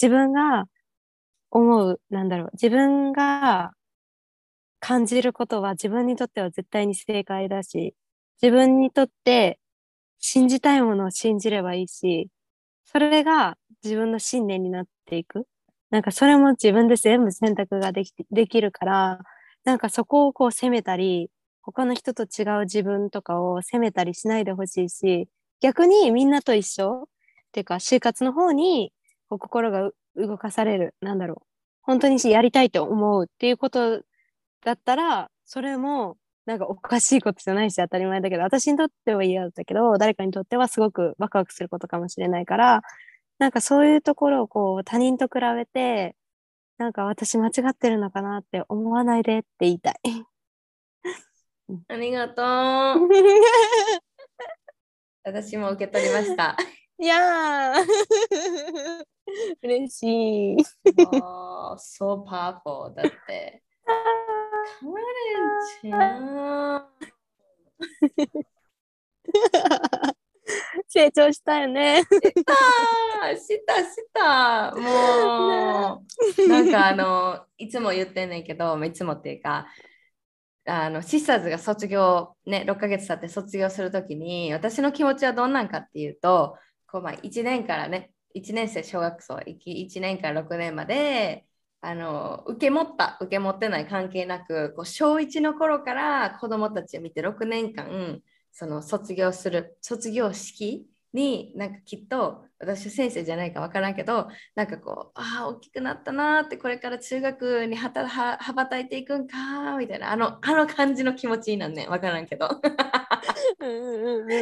自分が思うなんだろう。自分が感じることは自分にとっては絶対に正解だし自分にとって信じたいものを信じればいいしそれが自分の信念になっていく。なんかそれも自分で全部選択ができできるからなんかそこをこう責めたり他の人と違う自分とかを責めたりしないでほしいし逆にみんなと一緒っていうか就活の方にこう心が動かされるなんだろう本当にやりたいと思うっていうことだったらそれもなんかおかしいことじゃないし当たり前だけど私にとっては嫌だったけど誰かにとってはすごくワクワクすることかもしれないからなんかそういうところをこう他人と比べてなんか私間違ってるのかなって思わないでって言いたい。ありがとう。<laughs> 私も受け取りました。いやー <laughs> 嬉しい。もう、so powerful だって。カレンちゃん。成長したよね。したしたしたもうなんかあのいつも言ってんねんけどいつもっていうかあのシスターズが卒業ね6ヶ月経って卒業するときに私の気持ちはどんなんかっていうとこうまあ1年からね1年生小学校1年から6年まであの受け持った受け持ってない関係なくこう小1の頃から子どもたちを見て6年間その卒業する卒業式になんかきっと私先生じゃないか分からんけどなんかこうああ大きくなったなーってこれから中学にはたは羽ばたいていくんかーみたいなあのあの感じの気持ちになんねん分からんけど。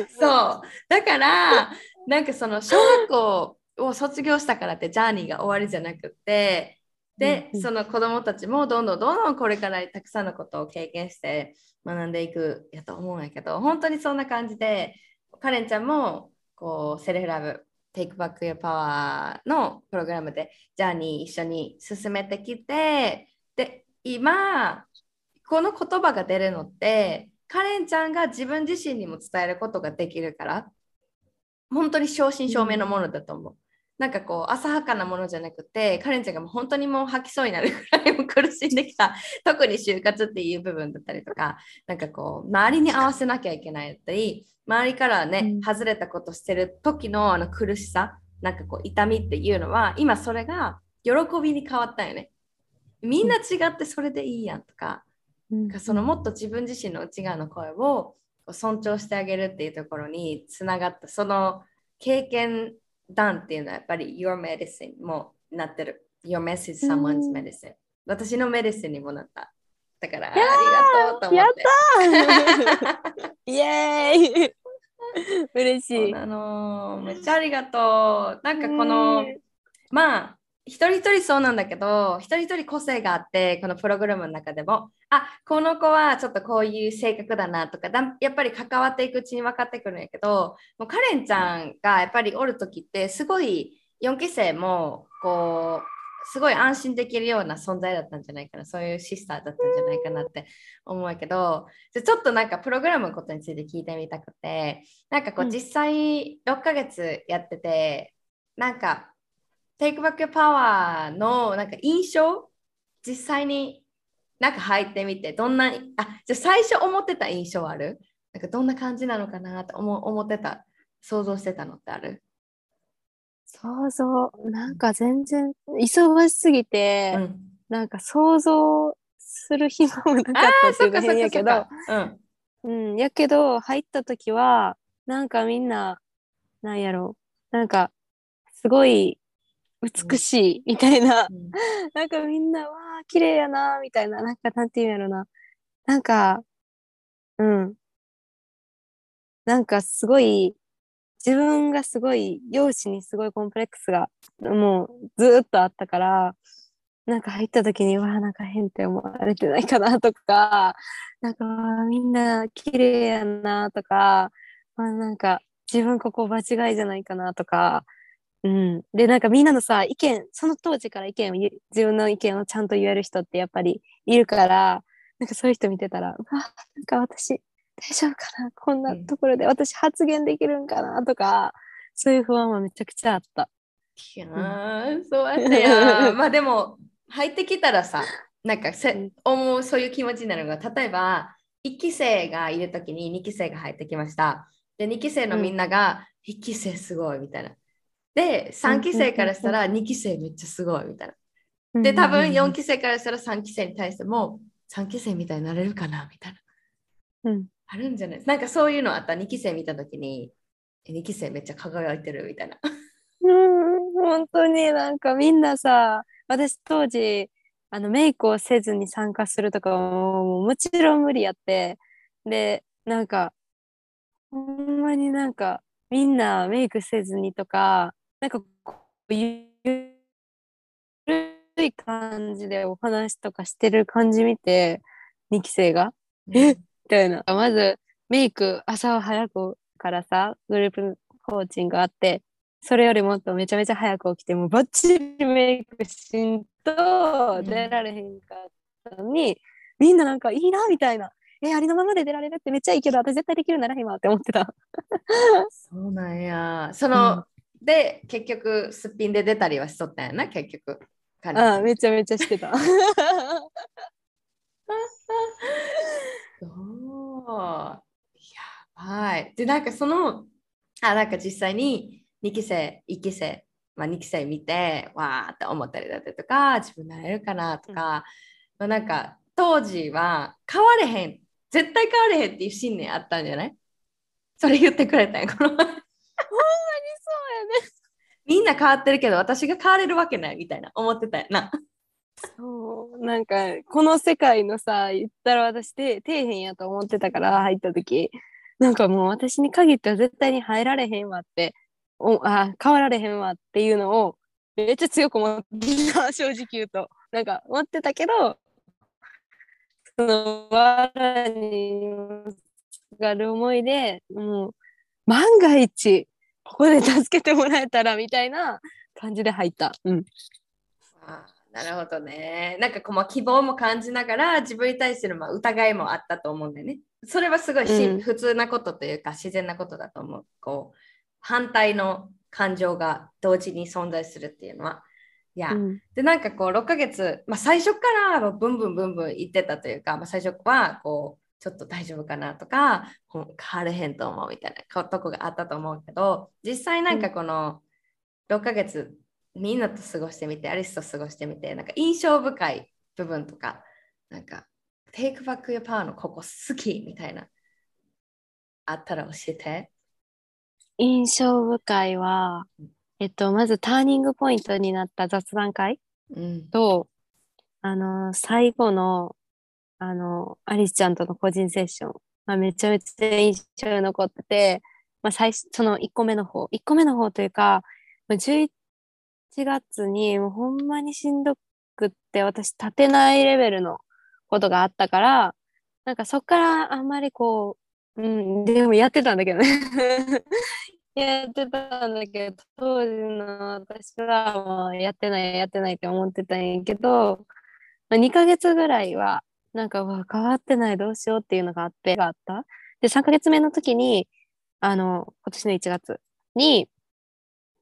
そう。だからなんかその小学校を卒業したからってジャーニーが終わりじゃなくってで、その子どもたちもどんどんどんどんこれからたくさんのことを経験して学んでいくやと思うんやけど本当にそんな感じでカレンちゃんもこうセルフラブ Take Back Your Power のプログラムでジャーニー一緒に進めてきてで今この言葉が出るのってカレンちゃんが自分自身にも伝えることができるから本当に正真正銘のものだと思う。うんなんかこう浅はかなものじゃなくてカレンちゃんがもう本当にもう吐きそうになるぐらいも苦しんできた <laughs> 特に就活っていう部分だったりとかなんかこう周りに合わせなきゃいけないだったり周りからね、うん、外れたことしてる時のあの苦しさなんかこう痛みっていうのは今それが喜びに変わったよね。みんな違ってそれでいいやんとかうん、そのもっと自分自身の内側の声を尊重してあげるっていうところにつながったその経験談っていうのはやっぱり Your Medicine もなってる。Your message someone's medicine、うん、私のメディシンにもなった。だからありがとうと思って。やった <laughs> イエーイ。嬉しい。あのめっちゃありがとう。なんかこのまあ一人一人そうなんだけど、一人一人個性があって、このプログラムの中でも、あこの子はちょっとこういう性格だなとかだ、やっぱり関わっていくうちに分かってくるんやけど、もうカレンちゃんがやっぱりおるときって、すごい4期生も、こう、すごい安心できるような存在だったんじゃないかな、そういうシスターだったんじゃないかなって思うけど、ちょっとなんかプログラムのことについて聞いてみたくて、なんかこう実際6ヶ月やってて、うん、なんか Take Back Your Power のなんか印象実際になんか入ってみてどんなあじゃ最初思ってた印象ある？なんかどんな感じなのかなと思思ってた想像してたのってある？想像なんか全然忙しすぎて、うん、なんか想像する暇もなかったっていうか変やけどうん、うん、やけど入った時はなんかみんななんやろうなんかすごい美しいみたいな、うん、なんかみんな、わあ、綺麗やな、みたいな、なんかなんて言うんやろな。なんか、うん。なんかすごい、自分がすごい、容姿にすごいコンプレックスが、もうずっとあったから、なんか入った時に、わあ、なんか変って思われてないかなとか、なんかみんな綺麗やなとか、まあ、なんか自分ここ間違いじゃないかなとか、うん、でなんかみんなのさ意見その当時から意見を自分の意見をちゃんと言える人ってやっぱりいるからなんかそういう人見てたらうわなんか私大丈夫かなこんなところで私発言できるんかなとか、そういう不安はめちゃくちゃあった。いや、うん、そうやったや <laughs> まあでも入ってきたらさなんかせ、うん、思うそういう気持ちになるのが例えば1期生がいる時に2期生が入ってきました。で2期生のみんなが、1期生すごいみたいなで、3期生からしたら2期生めっちゃすごいみたいな。で、多分4期生からしたら3期生に対しても3期生みたいになれるかなみたいな。うん、あるんじゃない？なんかそういうのあった？2期生見たときに2期生めっちゃ輝いてるみたいな。うん、本当に。なんかみんなさ、私当時あのメイクをせずに参加するとかももちろん無理やって、で、なんかほんまになんかみんなメイクせずにとか、なんかこうゆるい感じでお話とかしてる感じ見て2期生が「えみたいな。まずメイク朝早くからさグループコーチングがあってそれよりもっとめちゃめちゃ早く起きてもバッチリメイクしんと出られへんかったのに、うん、みんななんかいいなみたいな。えありのままで出られるってめっちゃいいけど私絶対できるならへんわって思ってた。<laughs> そうなんや。その、うんで結局すっぴんで出たりはしとったんやな結局。ああめちゃめちゃしてた。そう。やばい。でなんかそのあなんか実際に2期生1期生、まあ、2期生見てわーって思ったりだったりとか自分なれるかなとか、うん、まあ、なんか当時は変われへん絶対変われへんっていう信念あったんじゃない？それ言ってくれたんやこの <laughs> みんな変わってるけど私が変われるわけないみたいな思ってたよな。そうなんかこの世界のさ言ったら私で底辺やと思ってたから入った時。なんかもう私に限っては絶対に入られへんわって。おあ変わられへんわっていうのをめっちゃ強く思ってた <laughs> 正直言うと。なんか思ってたけどそのわらにがる思いでもう万が一ここで助けてもらえたらみたいな感じで入った。うん。あなるほどね。なんかこうまあ希望も感じながら自分に対するまあ疑いもあったと思うんだよね。それはすごいし、うん普通なことというか自然なことだと思う。こう反対の感情が同時に存在するっていうのは。いや、うんでなんかこう6ヶ月、まあ、最初からブンブンブンブン言ってたというか、まあ、最初はこうちょっと大丈夫かなとか変われへんと思うみたいなとこがあったと思うけど実際なんかこの6ヶ月みんなと過ごしてみてアリスと過ごしてみてなんか印象深い部分とかなんか Take back your power のここ好きみたいなあったら教えて。印象深いは、えっと、まずターニングポイントになった雑談会うん。と、あの、最後の、あの、アリスちゃんとの個人セッション、まあ、めちゃめちゃ印象に残ってて、まあ、最初、その1個目の方、1個目の方というか、まあ、11月にもうほんまにしんどくって、私立てないレベルのことがあったから、なんかそっからあんまりこう、うん、でもやってたんだけどね。<laughs> やってたんだけど、当時の私はもうやってない、やってないって思ってたんやけど、まあ、2ヶ月ぐらいは、なんか、わ変わってない、どうしようっていうのがあって、があった。で、3ヶ月目の時に、あの、今年の1月に、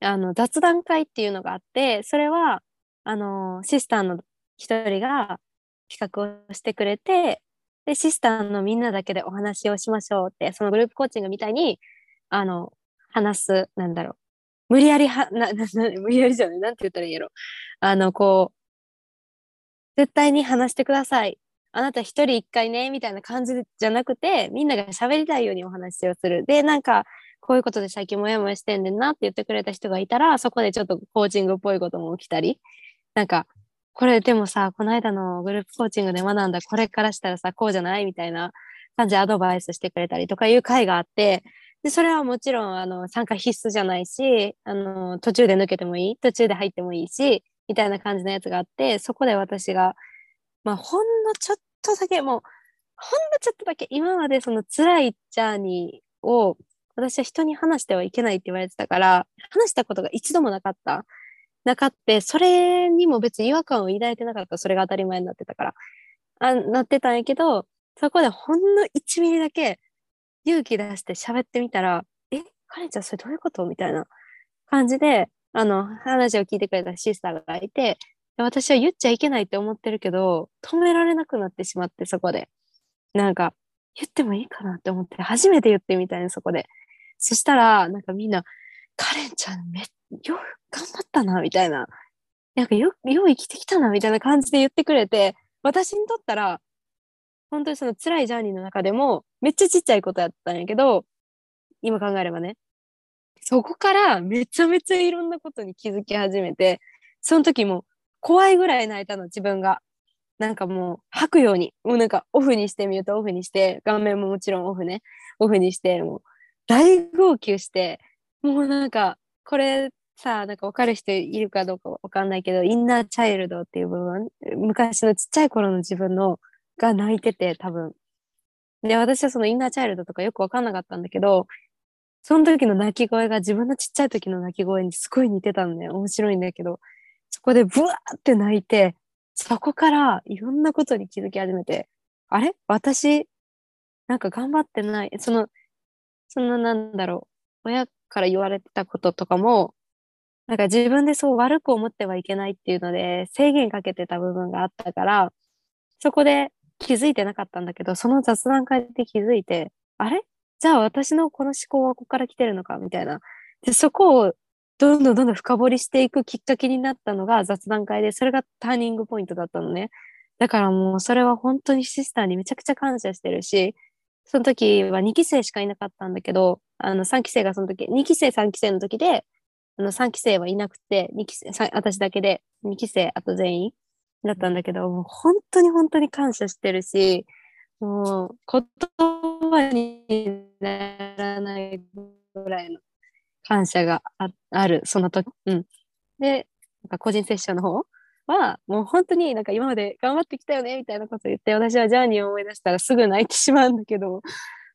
あの、雑談会っていうのがあって、それは、あの、シスターの一人が企画をしてくれて、で、シスターのみんなだけでお話をしましょうって、そのグループコーチングみたいに、あの、話す、なんだろう。無理やりは、な、な、な無理やりじゃない、なんて言ったらいいやろ。あの、こう、絶対に話してください。あなた一人一回ね、みたいな感じじゃなくて、みんなが喋りたいようにお話をする。で、なんか、こういうことで最近もやもやしてんねんなって言ってくれた人がいたら、そこでちょっとコーチングっぽいことも起きたり、なんか、これでもさ、この間のグループコーチングで学んだこれからしたらさ、こうじゃないみたいな感じでアドバイスしてくれたりとかいう会があって、で、それはもちろん、あの、参加必須じゃないし、あの、途中で抜けてもいい、途中で入ってもいいし、みたいな感じのやつがあって、そこで私が、まあ、ほんのちょっとだけ、もう、ほんのちょっとだけ、今までその辛いジャーニーを、私は人に話してはいけないって言われてたから、話したことが一度もなかった。なかって、それにも別に違和感を抱いてなかった。それが当たり前になってたから。あなってたんやけど、そこでほんの1ミリだけ勇気出して喋ってみたら、え、カレンちゃんそれどういうこと？みたいな感じで、あの、話を聞いてくれたシスターがいて、私は言っちゃいけないって思ってるけど、止められなくなってしまって、そこで。なんか、言ってもいいかなって思って、初めて言ってみたいな、そこで。そしたら、なんかみんな、カレンちゃんめよく頑張ったな、みたいな。なんかよ、よう生きてきたな、みたいな感じで言ってくれて、私にとったら、本当にその辛いジャーニーの中でも、めっちゃちっちゃいことやったんやけど、今考えればね。そこからめちゃめちゃいろんなことに気づき始めて、その時も怖いぐらい泣いたの、自分が。なんかもう吐くように、もうなんかオフにしてみるとオフにして、顔面ももちろんオフね、オフにして、もう大号泣して、もうなんか、これさ、なんか分かる人いるかどうかわかんないけど、インナーチャイルドっていう部分、昔のちっちゃい頃の自分のが泣いてて、多分。で、私はそのインナーチャイルドとかよくわかんなかったんだけど、その時の泣き声が自分のちっちゃい時の泣き声にすごい似てたんだよ。面白いんだけど、そこでブワーって泣いて、そこからいろんなことに気づき始めて、あれ？私、なんか頑張ってない？その、そのなんだろう、親から言われてたこととかも、なんか自分でそう悪く思ってはいけないっていうので制限かけてた部分があったから、そこで気づいてなかったんだけど、その雑談会で気づいて、あれ？じゃあ私のこの思考はここから来てるのか？みたいな。で、そこをどんどんどんどん深掘りしていくきっかけになったのが雑談会で、それがターニングポイントだったのね。だからもうそれは本当にシスターにめちゃくちゃ感謝してるし、その時は2期生しかいなかったんだけど、あの3期生がその時、2期生3期生の時で、あの3期生はいなくて、2期生、私だけで2期生あと全員だったんだけど、もう本当に本当に感謝してるし、もう言葉にならないぐらいの感謝があある、その時。うん。で、なんか個人セッションの方は、もう本当になんか今まで頑張ってきたよね、みたいなこと言って、私はジャーニーを思い出したらすぐ泣いてしまうんだけど、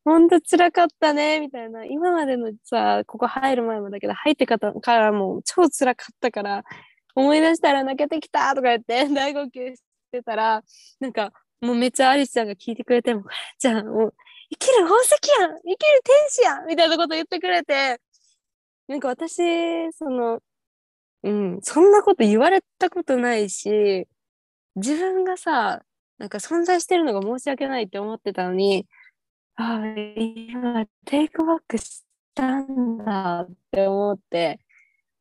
ほんと辛かったね、みたいな。今までのさ、ここ入る前もだけど、入ってからもう超辛かったから、思い出したら泣けてきたとか言って、大号泣してたら、なんか、もうめっちゃアリスちゃんが聞いてくれても、じゃあもう、生きる宝石やん生きる天使やんみたいなこと言ってくれて、なんか私、その、うん、そんなこと言われたことないし、自分がさ、なんか存在してるのが申し訳ないって思ってたのに、ああ、今、テイクバックしたんだって思って、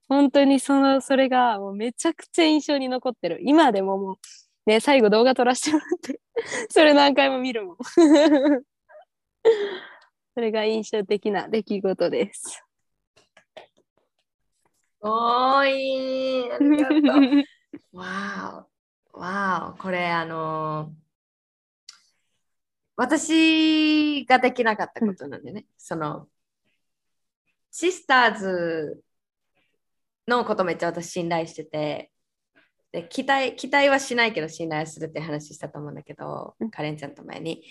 本当にその、それがもうめちゃくちゃ印象に残ってる。今でももう、ね、最後動画撮らせてもらって <laughs> それ何回も見るもん <laughs> それが印象的な出来事です。おーい。ありがとう。<laughs> わーわーこれあのー、私ができなかったことなんでね、うん、そのシスターズのことめっちゃ私信頼してて。で期待期待はしないけど信頼するって話したと思うんだけど、うん、カレンちゃんと前に。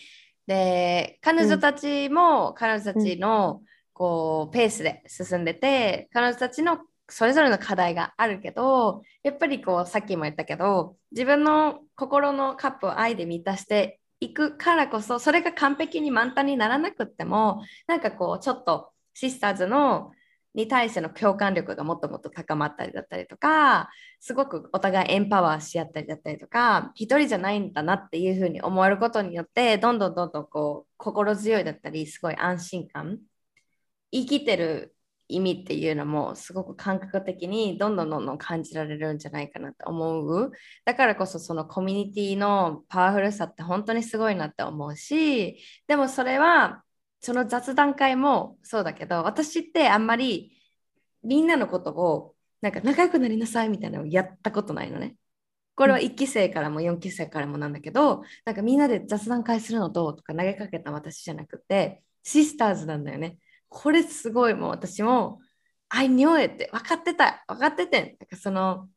で彼女たちも、彼女たちのこうペースで進んでて彼女たちのそれぞれの課題があるけどやっぱりこうさっきも言ったけど自分の心のカップを愛で満たしていくからこそそれが完璧に満タンにならなくってもなんかこうちょっとシスターズのに対しての共感力がもっともっと高まったりだったりとかすごくお互いエンパワーし合ったりだったりとか一人じゃないんだなっていうふうに思えることによってどんどんどんどんこう心強いだったりすごい安心感生きてる意味っていうのもすごく感覚的にどんどんどんどん感じられるんじゃないかなと思うだからこそそのコミュニティのパワフルさって本当にすごいなって思うしでもそれはその雑談会もそうだけど私ってあんまりみんなのことをなんか仲良くなりなさいみたいなのをやったことないのね。これは1期生からも4期生からもなんだけど、なんかみんなで雑談会するのどうとか投げかけた私じゃなくて、シスターズなんだよね。これすごいもう私も、I knew it って分かってた、分かっててん。なんかその、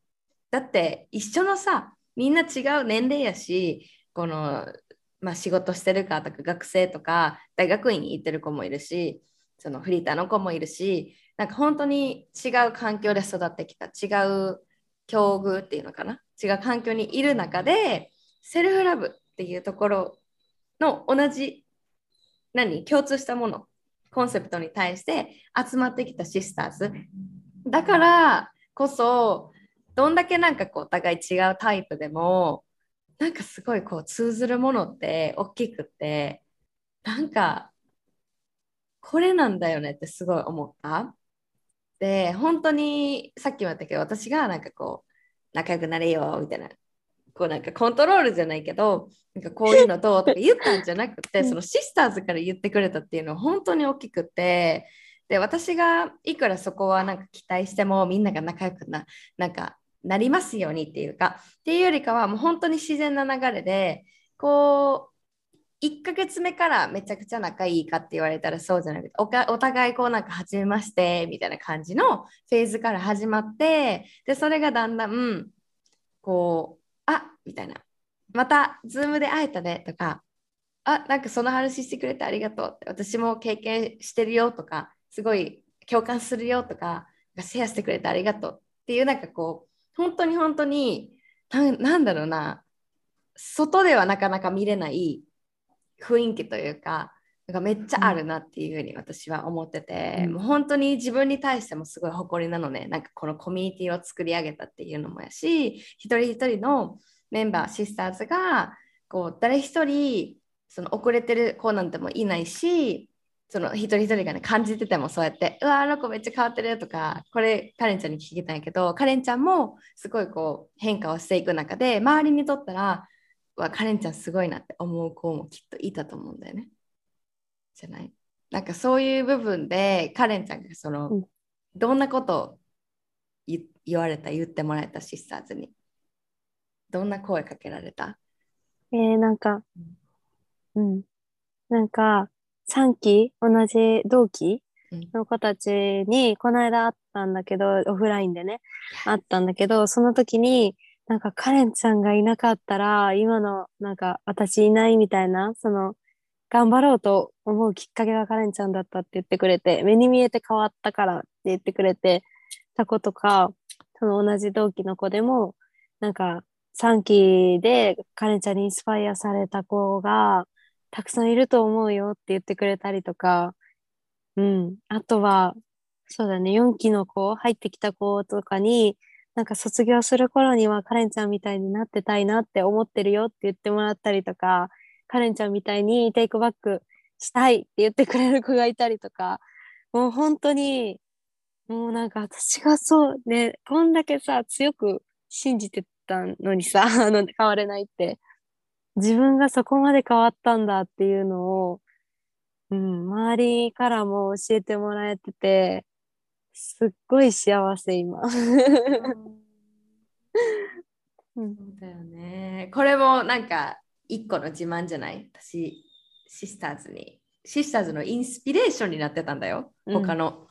だって一緒のさ、みんな違う年齢やし、このまあ、仕事してるかとか学生とか大学院に行ってる子もいるしそのフリーターの子もいるしなんか本当に違う環境で育ってきた違う境遇っていうのかな？違う環境にいる中でセルフラブっていうところの同じ何？共通したものコンセプトに対して集まってきたシスターズ。だからこそどんだけなんかこうお互い違うタイプでもなんかすごいこう通ずるものって大きくてなんかこれなんだよねってすごい思った。で本当にさっきも言ったけど私がなんかこう仲良くなれよみたいなこうなんかコントロールじゃないけどなんかこういうのどうとか言ったんじゃなくてそのシスターズから言ってくれたっていうのは本当に大きくてで私がいくらそこはなんか期待してもみんなが仲良くななんかなりますようにっていうかっていうよりかはもう本当に自然な流れでこう1ヶ月目からめちゃくちゃ仲いいかって言われたらそうじゃなくてお互いこうなんか初めましてみたいな感じのフェーズから始まってでそれがだんだんこうあみたいな。またズームで会えたねとか。あなんかその話してくれてありがとうって。私も経験してるよとか。すごい共感するよとか。シェアしてくれてありがとう。っていうなんかこう本当に本当になんだろうな。外ではなかなか見れない雰囲気というか。なんかめっちゃあるなっていうふうに私は思ってて、うん、もう本当に自分に対してもすごい誇りなのねなんかこのコミュニティを作り上げたっていうのもやし一人一人のメンバーシスターズがこう誰一人その遅れてる子なんてもいないしその一人一人がね感じててもそうやってうわあの子めっちゃ変わってるとかこれカレンちゃんに聞きたいんやけどカレンちゃんもすごいこう変化をしていく中で周りにとったらわカレンちゃんすごいなって思う子もきっといたと思うんだよね。じゃない？なんかそういう部分でカレンちゃんがその、うん、どんなことを言われた言ってもらえたシスターズに？どんな声かけられた？えー、なんか、うん、なんか3期同じ同期の子たちにこの間会ったんだけどオフラインでね会ったんだけどその時になんかカレンちゃんがいなかったら今のなんか私いないみたいなその頑張ろうと思うきっかけがカレンちゃんだったって言ってくれて、目に見えて変わったからって言ってくれてた子とか、その同じ同期の子でも、なんか3期でカレンちゃんにインスパイアされた子がたくさんいると思うよって言ってくれたりとか、うん。あとは、そうだね、4期の子、入ってきた子とかに、なんか卒業する頃にはカレンちゃんみたいになってたいなって思ってるよって言ってもらったりとか、カレンちゃんみたいにテイクバックしたいって言ってくれる子がいたりとか、もう本当に、もうなんか私がそうね、こんだけさ、強く信じてたのにさ、<laughs> あの変われないって、自分がそこまで変わったんだっていうのを、うん、周りからも教えてもらえてて、すっごい幸せ今。<laughs> そうだよね。これもなんか一個の自慢じゃない？私、シスターズに。シスターズのインスピレーションになってたんだよ。他の。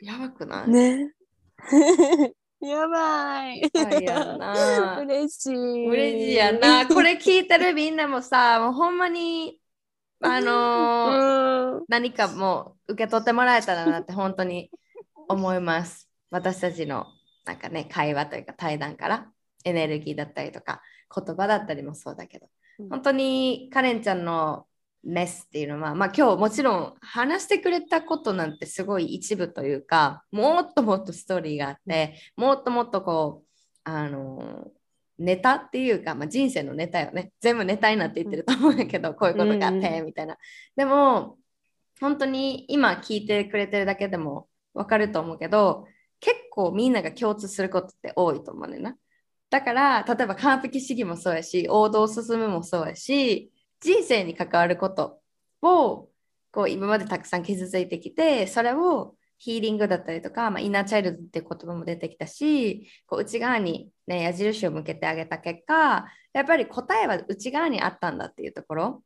うん、やばくない？ね。<laughs> やばい。<laughs> 嬉しい。嬉しいやな。これ聞いてるみんなもさ、もうほんまに、あのー、<laughs> 何かもう受け取ってもらえたらなって本当に思います。私たちのなんかね、会話というか対談からエネルギーだったりとか言葉だったりもそうだけど、本当にカレンちゃんのメスっていうのは、まあ、今日もちろん話してくれたことなんてすごい一部というかもっともっとストーリーがあって、もっともっとこうあのネタっていうか、まあ、人生のネタよね全部ネタになって言ってると思うんだけど、こういうことがあってみたいな。でも本当に今聞いてくれてるだけでも分かると思うけど結構みんなが共通することって多いと思うねんな。だから例えば完璧主義もそうやし王道を進むもそうやし人生に関わることをこう今までたくさん傷ついてきてそれをヒーリングだったりとか、まあ、インナーチャイルドっていう言葉も出てきたしこう内側に、ね、矢印を向けてあげた結果やっぱり答えは内側にあったんだっていうところ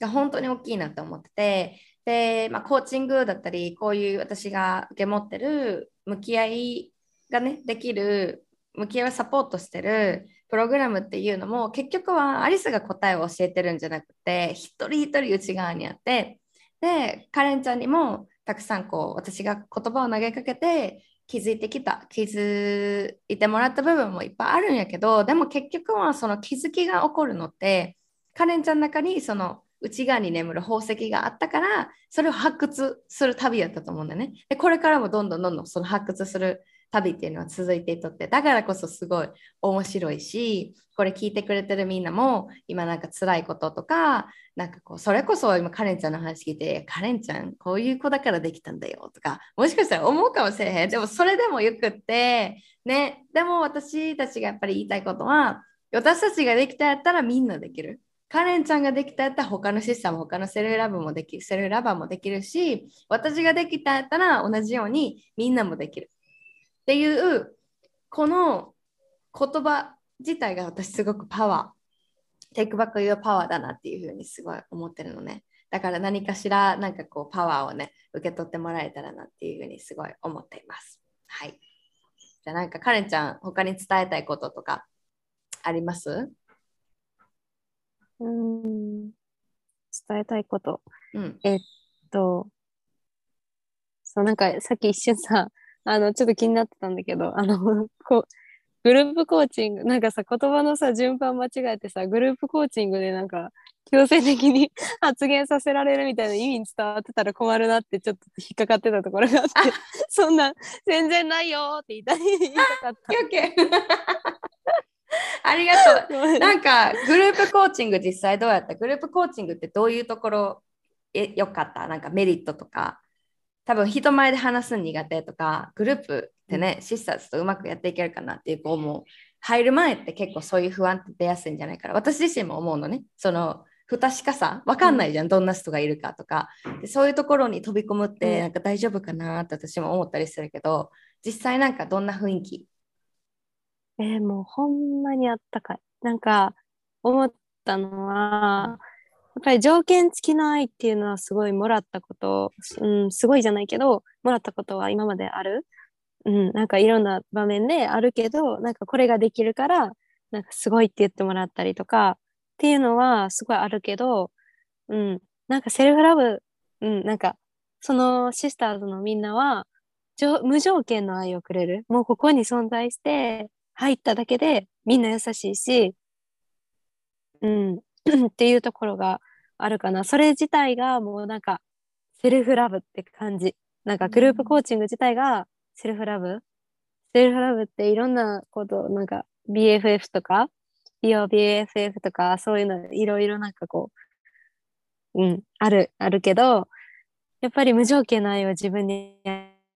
が本当に大きいなと思っててで、まあ、コーチングだったりこういう私が受け持ってる向き合いがねできる向き合いをサポートしてるプログラムっていうのも結局はアリスが答えを教えてるんじゃなくて一人一人内側にあってでカレンちゃんにもたくさんこう私が言葉を投げかけて気づいてきた気づいてもらった部分もいっぱいあるんやけどでも結局はその気づきが起こるのってカレンちゃんの中にその内側に眠る宝石があったからそれを発掘する旅やったと思うんだよね。でこれからもどんどんどんどんその発掘する旅っていうのは続いていとってだからこそすごい面白いしこれ聞いてくれてるみんなも今なんか辛いこととかなんかこうそれこそ今カレンちゃんの話聞いてカレンちゃんこういう子だからできたんだよとかもしかしたら思うかもしれへん。でもそれでもよくってね。でも私たちがやっぱり言いたいことは私たちができたやったらみんなできる。カレンちゃんができたやったら他のシステム他のセルラブもできるセルラバーもできるし私ができたやったら同じようにみんなもできる。っていうこの言葉自体が私すごくパワーテイクバックユーパワーだなっていうふうにすごい思ってるのね。だから何かしらなんかこうパワーをね受け取ってもらえたらなっていうふうにすごい思っています。はい。じゃあなんかカレンちゃん他に伝えたいこととかあります？うん。伝えたいこと、うん、えっとそうなんかさっき一瞬さあの、ちょっと気になってたんだけど、あの、<laughs> こう、グループコーチング、なんかさ、言葉のさ、順番間違えてさ、グループコーチングでなんか、強制的に <laughs> 発言させられるみたいな意味に伝わってたら困るなってちょっと引っかかってたところがあって、そんな、全然ないよって言いたい。言いたかった。<laughs> ありがとう。なんか、グループコーチング実際どうやった？グループコーチングってどういうところ？えよかった？なんかメリットとか多分人前で話すの苦手とかグループってね、シスターズとうまくやっていけるかなっていう子も入る前って結構そういう不安って出やすいんじゃないかな私自身も思うのね。その不確かさ分かんないじゃん、うん、どんな人がいるかとか。でそういうところに飛び込むってなんか大丈夫かなって私も思ったりするけど実際なんかどんな雰囲気？えー、もうほんまにあったかい。なんか思ったのは、ややっぱり条件付きの愛っていうのはすごいもらったこと、うん、すごいじゃないけど、もらったことは今まである。うん、なんかいろんな場面であるけど、なんかこれができるから、なんかすごいって言ってもらったりとかっていうのはすごいあるけど、うん、なんかセルフラブ、うん、なんかそのシスターズのみんなは無条件の愛をくれる。もうここに存在して入っただけでみんな優しいし、うん、<clears throat> っていうところがあるかな。それ自体がもうなんか self love って感じ。なんかグループコーチング自体が self love。self love っていろんなこと、なんか BFF とか、BOBFF とか、そういうのいろいろなんかこう、うん、ある、あるけど、やっぱり無条件の愛を自分に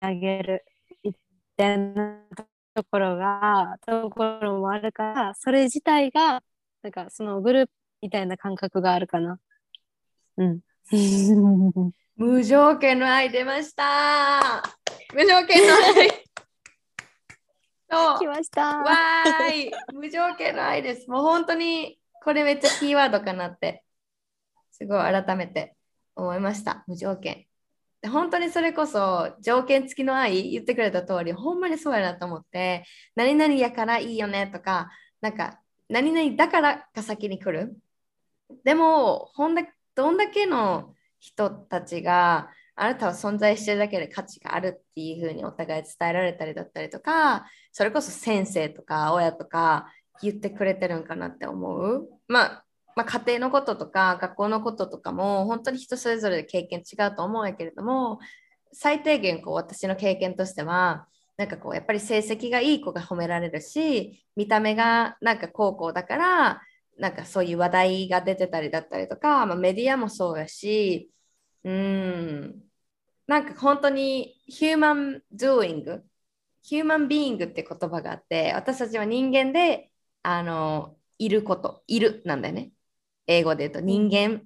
あげるみたいなところが、ところもあるから、それ自体が、なんかそのグループみたいな感覚があるかな。うん。<laughs> 無条件の愛出ました。無条件の愛。<laughs> そう来ました。わーい。無条件の愛です。もう本当にこれめっちゃキーワードかなって、すごい改めて思いました。無条件。で本当にそれこそ条件付きの愛言ってくれた通り、ほんまにそうやなと思って、何々やからいいよねとか、なんか何々だからが先に来る。でも、ほんだどんだけの人たちがあなたは存在してるだけで価値があるっていうふうにお互い伝えられたりだったりとかそれこそ先生とか親とか言ってくれてるんかなって思う、まあ、まあ、家庭のこととか学校のこととかも本当に人それぞれで経験違うと思うんやけれども最低限こう私の経験としてはなんかこうやっぱり成績がいい子が褒められるし見た目がなんか高校だからなんかそういう話題が出てたりだったりとか、まあ、メディアもそうやし、うん、なんか本当にヒューマンドゥーイング、ヒューマンビーイングって言葉があって、私たちは人間であのいること、いるなんだよね。英語で言うと人間っ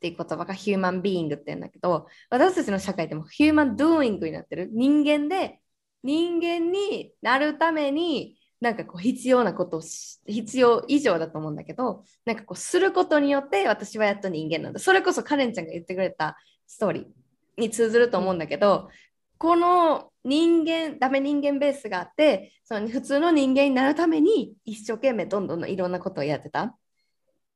ていう言葉がヒューマンビーイングって言うんだけど、私たちの社会でもヒューマンドゥーイングになってる。人間で人間になるためになんかこう必要なことを必要以上だと思うんだけどなんかこうすることによって私はやっと人間なんだ。それこそカレンちゃんが言ってくれたストーリーに通ずると思うんだけどこの人間ダメ人間ベースがあってその普通の人間になるために一生懸命どんどんいろんなことをやってた。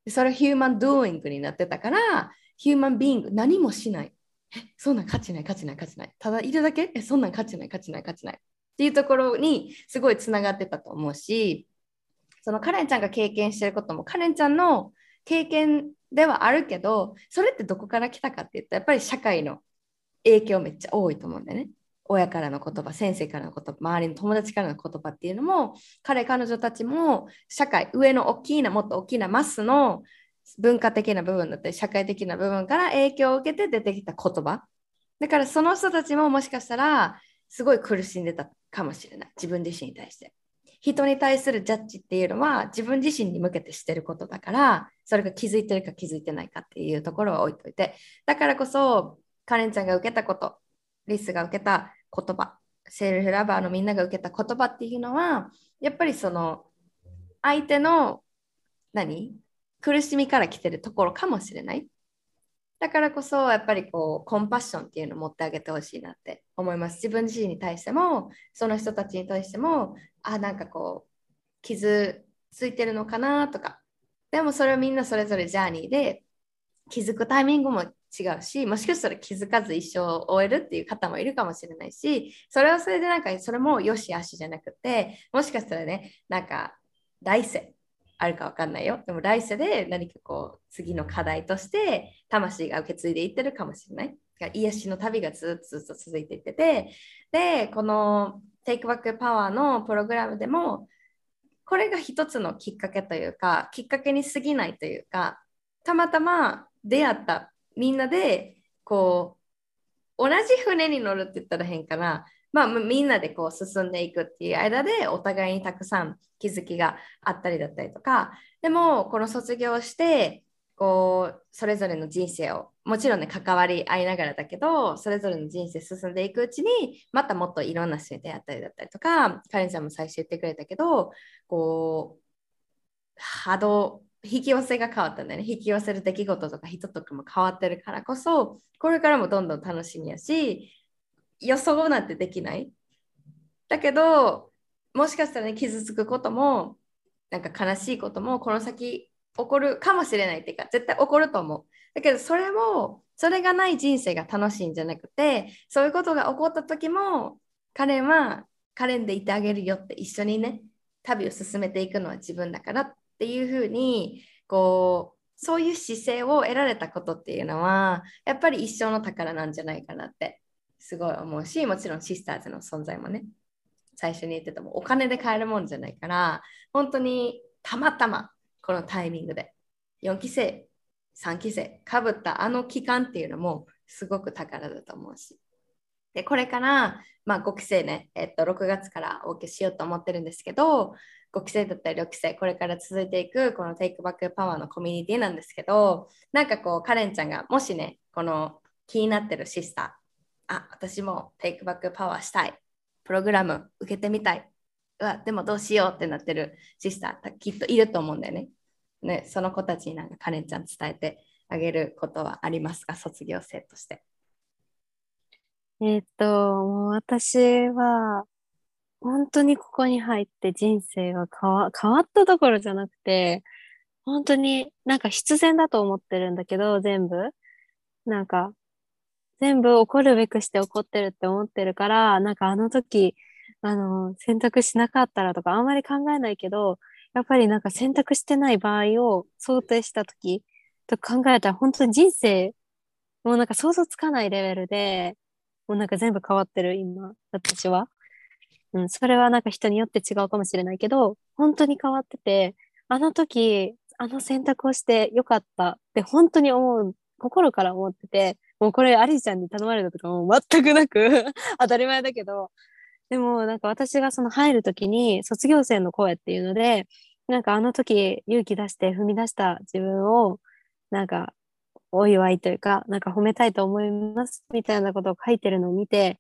それはヒューマンドゥーイングになってたからヒューマンビーイング何もしない。えそんなん価値ない価値ない価値ない。ただいるだけ？えそんなん価値ない価値ない価値ない。っていうところにすごいつながってたと思うしそのカレンちゃんが経験してることもカレンちゃんの経験ではあるけどそれってどこから来たかって言ったらやっぱり社会の影響めっちゃ多いと思うんだよね。親からの言葉先生からの言葉周りの友達からの言葉っていうのも彼彼女たちも社会上の大きなもっと大きなマスの文化的な部分だったり社会的な部分から影響を受けて出てきた言葉だからその人たちももしかしたらすごい苦しんでたかもしれない。自分自身に対して。人に対するジャッジっていうのは自分自身に向けてしてることだからそれが気づいてるか気づいてないかっていうところは置いといて。だからこそカレンちゃんが受けたことリスが受けた言葉セルフラバーのみんなが受けた言葉っていうのはやっぱりその相手の何？苦しみから来てるところかもしれない。だからこそやっぱりこうコンパッションっていうのを持ってあげてほしいなって思います。自分自身に対してもその人たちに対してもあなんかこう傷ついてるのかなとか。でもそれはみんなそれぞれジャーニーで気づくタイミングも違うしもしかしたら気づかず一生終えるっていう方もいるかもしれないしそれはそれでなんかそれもよしあしじゃなくてもしかしたらねなんか来世あるか分かんないよ。でも来世で何かこう次の課題として魂が受け継いでいってるかもしれない。癒しの旅がずっと続いていってて、で、この Take Back Power のプログラムでも、これが一つのきっかけというか、きっかけに過ぎないというか、たまたま出会ったみんなで、こう、同じ船に乗るって言ったら変かな。まあ、みんなでこう進んでいくっていう間でお互いにたくさん気づきがあったりだったりとかでもこの卒業してこうそれぞれの人生をもちろんね関わり合いながらだけどそれぞれの人生進んでいくうちにまたもっといろんな人に出会ったりだったりとかカレンちゃんも最初言ってくれたけどこう波動引き寄せが変わったんだよね。引き寄せる出来事とか人とかも変わってるからこそこれからもどんどん楽しみやし予想なんてできない？だけど、もしかしたらね、傷つくことも、なんか悲しいことも、この先起こるかもしれないっていうか絶対起こると思うだけどそれもそれがない人生が楽しいんじゃなくてそういうことが起こった時も彼は彼でいてあげるよって一緒にね旅を進めていくのは自分だからっていうふうにこうそういう姿勢を得られたことっていうのはやっぱり一生の宝なんじゃないかなってすごい思うしもちろんシスターズの存在もね最初に言ってたもお金で買えるもんじゃないから本当にたまたまこのタイミングで4期生3期生かぶったあの期間っていうのもすごく宝だと思うし。でこれから、まあ、5期生ね、えっと、6月からお受けしようと思ってるんですけど5期生だったり6期生これから続いていくこのテイクバックパワーのコミュニティなんですけどなんかこうカレンちゃんがもしねこの気になってるシスターあ私もテイクバックパワーしたい。プログラム受けてみたい。うわでもどうしようってなってるシスターきっといると思うんだよね。ねその子たちになんかカレンちゃん伝えてあげることはありますか？卒業生として。えっと、もう私は、本当にここに入って人生が変わ変わったところじゃなくて、本当になんか必然だと思ってるんだけど、全部。なんか、全部起こるべくして起こってるって思ってるから、なんかあの時、あの、選択しなかったらとかあんまり考えないけど、やっぱりなんか選択してない場合を想定した時と考えたら本当に人生、もうなんか想像つかないレベルで、もうなんか全部変わってる今、私は。うん、それはなんか人によって違うかもしれないけど、本当に変わってて、あの時、あの選択をしてよかったって本当に思う、心から思ってて、もうこれアリちゃんに頼まれたとかも全くなく <laughs> 当たり前だけど、でもなんか私がその入る時に卒業生の声っていうので、なんかあの時勇気出して踏み出した自分をなんかお祝いというか、なんか褒めたいと思いますみたいなことを書いてるのを見て、っ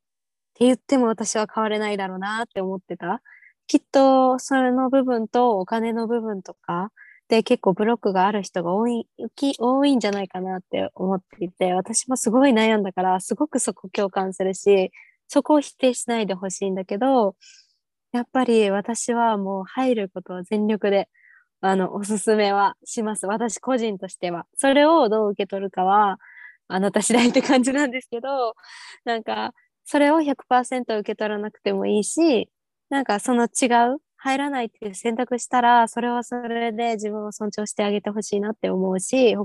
て言っても私は変われないだろうなって思ってた。きっとそれの部分とお金の部分とかで結構ブロックがある人が多い多いんじゃないかなって思っていて私もすごい悩んだからすごくそこ共感するしそこを否定しないでほしいんだけどやっぱり私はもう入ることは全力であのおすすめはします。私個人としては。それをどう受け取るかはあなた次第って感じなんですけどなんかそれを100%受け取らなくてもいいし、なんかその違う、入らないっていう選択したら、それはそれで自分を尊重してあげてほしいなって思うし、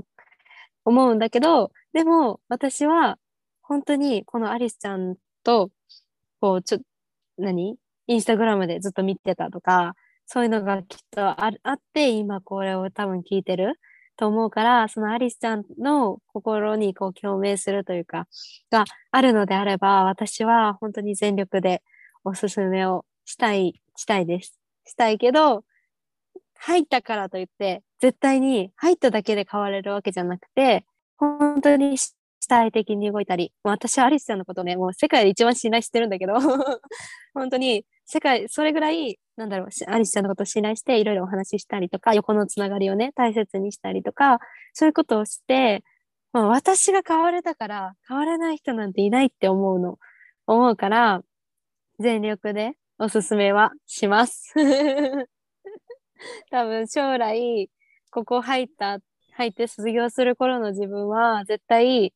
思うんだけど、でも私は本当にこのアリスちゃんと、こう、ちょ、何？インスタグラムでずっと見てたとか、そういうのがきっとああって、今これを多分聞いてると思うから、そのアリスちゃんの心にこう共鳴するというか、があるのであれば、私は本当に全力でおすすめをしたい、したいです。したいけど、入ったからといって、絶対に入っただけで変われるわけじゃなくて、本当に主体的に動いたり、私はアリスちゃんのことね、もう世界で一番信頼してるんだけど、<laughs> 本当に世界、それぐらいなんだろう、アリスちゃんのことを信頼して、いろいろお話ししたりとか、横のつながりをね、大切にしたりとか、そういうことをして、まあ、私が変われたから、変われない人なんていないって思うの、思うから、全力でおすすめはします。<laughs> 多分将来、ここ入った、入って卒業する頃の自分は、絶対、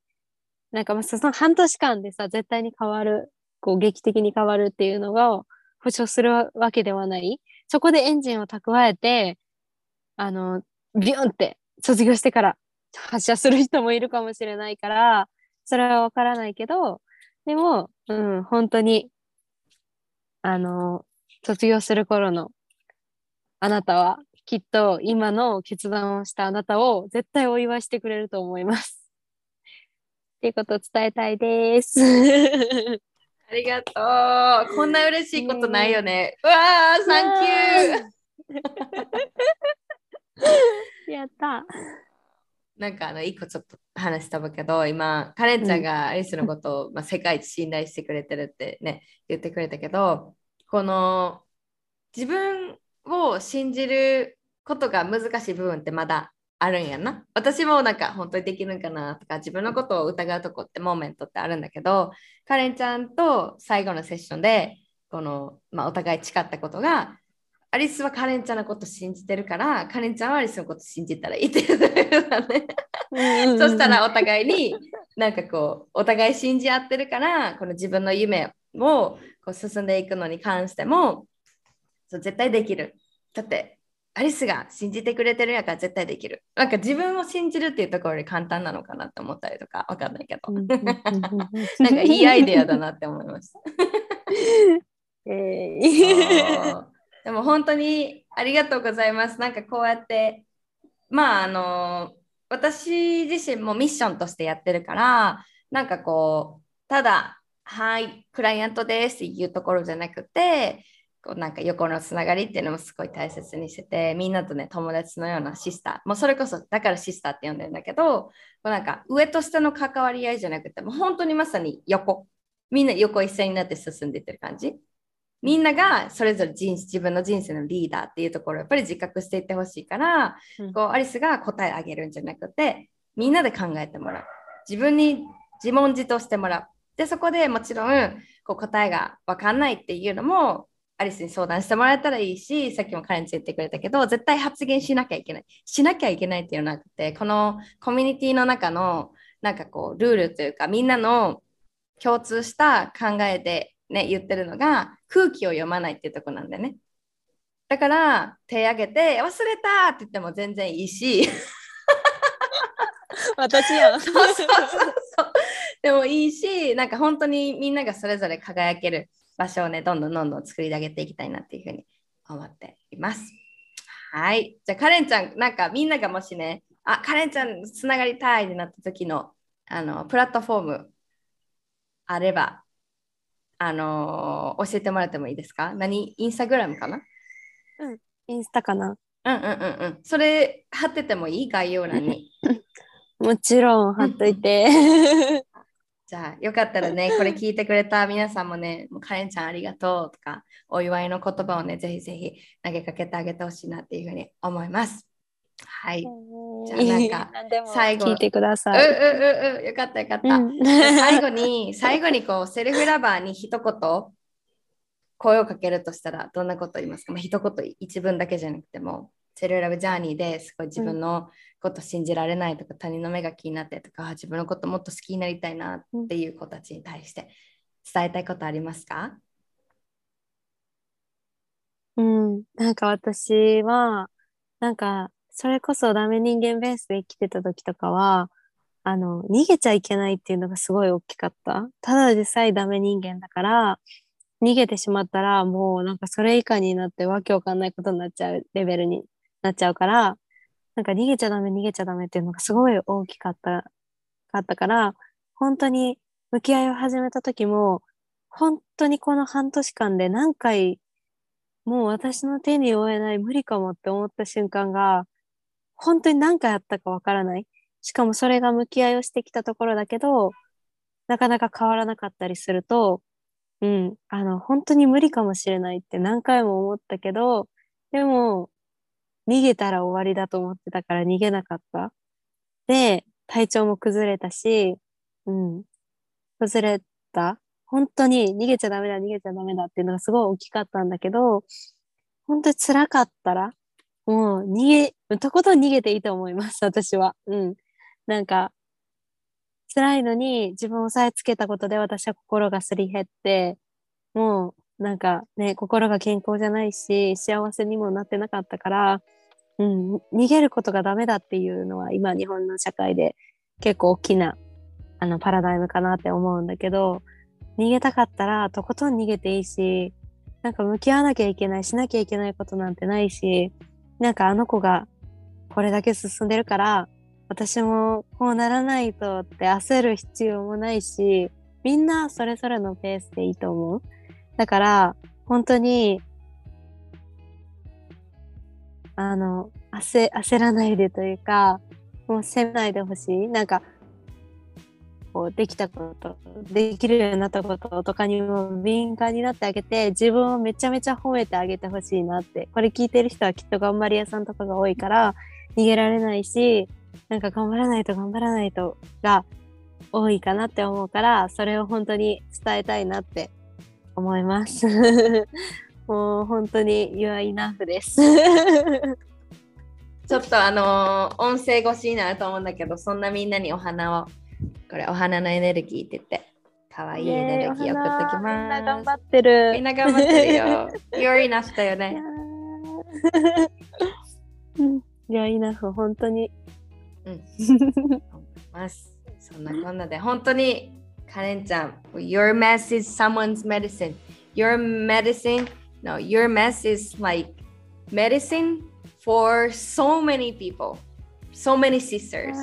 なんかその半年間でさ、絶対に変わる、こう劇的に変わるっていうのが、保証するわけではない。そこでエンジンを蓄えて、あの、ビュンって卒業してから発射する人もいるかもしれないから、それはわからないけど、でも、うん、本当に、あの、卒業する頃のあなたは、きっと今の決断をしたあなたを絶対お祝いしてくれると思います。っていうことを伝えたいです。ありがとう。こんな嬉しいことないよね。<laughs> うわー、サンキュー。やった。なんかあの一個ちょっと話したけど今カレンちゃんがアリスのことを、うん、まあ、世界一信頼してくれてるってね言ってくれたけどこの自分を信じることが難しい部分ってまだあるんやな。私もなんか本当にできるんかなとか自分のことを疑うとこってモーメントってあるんだけどカレンちゃんと最後のセッションでこの、まあ、お互い誓ったことがアリスはカレンちゃんのこと信じてるからカレンちゃんはアリスのこと信じたらいいって言ってたね。そしたらお互いになんかこうお互い信じ合ってるからこの自分の夢をこう進んでいくのに関してもそう絶対できる。だってアリスが信じてくれてるやから絶対できる。なんか自分を信じるっていうところで簡単なのかなって思ったりとかわかんないけど。<laughs> なんかいいアイデアだなって思いました。<laughs> えー、でも本当にありがとうございます。なんかこうやってまああの私自身もミッションとしてやってるからなんかこうただはいクライアントですっていうところじゃなくてこうなんか横のつながりっていうのもすごい大切にしててみんなとね友達のようなシスター。もうそれこそだからシスターって呼んでるんだけどこうなんか上と下の関わり合いじゃなくてもう本当にまさに横。みんな横一線になって進んでいってる感じ。みんながそれぞれ人自分の人生のリーダーっていうところをやっぱり自覚していってほしいから、うん、こうアリスが答えあげるんじゃなくてみんなで考えてもらう。自分に自問自答してもらう。でそこでもちろんこう答えが分かんないっていうのもアリスに相談してもらえたらいいし、さっきも彼に言ってくれたけど、絶対発言しなきゃいけない。しなきゃいけないっていうのはなくて、このコミュニティの中のなんかこうルールというか、みんなの共通した考えで、ね、言ってるのが空気を読まないっていうとこなんだよね。だから手挙げて忘れたって言っても全然いいし <laughs> 私やそうそうそうそうでもいいしなんか本当にみんながそれぞれ輝ける場所をね、どんどんどんどん作り上げていきたいなっていうふうに思っています。はい。じゃあ、カレンちゃん、なんかみんながもしね、あ、カレンちゃんつながりたいってなった時の、あの、プラットフォームあれば、あのー、教えてもらってもいいですか？何？インスタグラムかな？うん、インスタかな。うんうんうんうん。それ貼っててもいい？概要欄に。<laughs> もちろん貼っといて。<laughs> じゃあよかったらね、これ聞いてくれた皆さんもね、もうカレンちゃんありがとうとか、お祝いの言葉をね、ぜひぜひ投げかけてあげてほしいなっていうふうに思います。はい。じゃあなんか最後。聞いてください。ううううよかったよかった。うん、最後に最後にこうセルフラバーに一言声をかけるとしたらどんなこと言いますか？まあ一言一文だけじゃなくても。セルフラブジャーニーですごい自分のこと信じられないとか、他人の目が気になってとか自分のこともっと好きになりたいなっていう子たちに対して伝えたいことありますか？うん、なんか私はなんかそれこそダメ人間ベースで生きてた時とかはあの逃げちゃいけないっていうのがすごい大きかった。ただでさえダメ人間だから逃げてしまったらもうなんかそれ以下になってわけわかんないことになっちゃうレベルになっちゃうからなんか逃げちゃダメ、逃げちゃダメっていうのがすごい大きかった、かったから、本当に向き合いを始めた時も、本当にこの半年間で何回、もう私の手に負えない無理かもって思った瞬間が、本当に何回あったかわからない。しかもそれが向き合いをしてきたところだけど、なかなか変わらなかったりすると、うん、あの、本当に無理かもしれないって何回も思ったけど、でも、逃げたら終わりだと思ってたから逃げなかった。で、体調も崩れたし、うん、崩れた。本当に逃げちゃダメだ、逃げちゃダメだっていうのがすごい大きかったんだけど、本当に辛かったら、もう逃げ、とことん逃げていいと思います、<laughs> 私は。うん。なんか、辛いのに自分を押さえつけたことで私は心がすり減って、もうなんかね、心が健康じゃないし、幸せにもなってなかったから、うん、逃げることがダメだっていうのは今日本の社会で結構大きなあのパラダイムかなって思うんだけど、逃げたかったらとことん逃げていいし、なんか向き合わなきゃいけない、しなきゃいけないことなんてないし、なんかあの子がこれだけ進んでるから、私もこうならないとって焦る必要もないし、みんなそれぞれのペースでいいと思う。だから、本当に、あの、焦焦らないでというか、もう責めないでほしい。なんか、こう、できたこと、できるようになったこととかにも敏感になってあげて、自分をめちゃめちゃ褒めてあげてほしいなって。これ聞いてる人はきっと頑張り屋さんとかが多いから、逃げられないし、なんか頑張らないと頑張らないとが多いかなって思うから、それを本当に伝えたいなって思います。<laughs> もう本当に You are enough です。<laughs> ちょっとあのー音声越しになると思うんだけど、そんなみんなにお花を、これお花のエネルギーって言って、かわいいエネルギーを送ってきみんな頑ます。張ってる。みんな頑張ってるよ。You're enough だよね。ーうん、いや、enough、本当に。ます。そんなこんなで、本当にカレンちゃん、Your mess is someone's medicine. Your medicine, no, your mess is like medicine for so many people, so many sisters,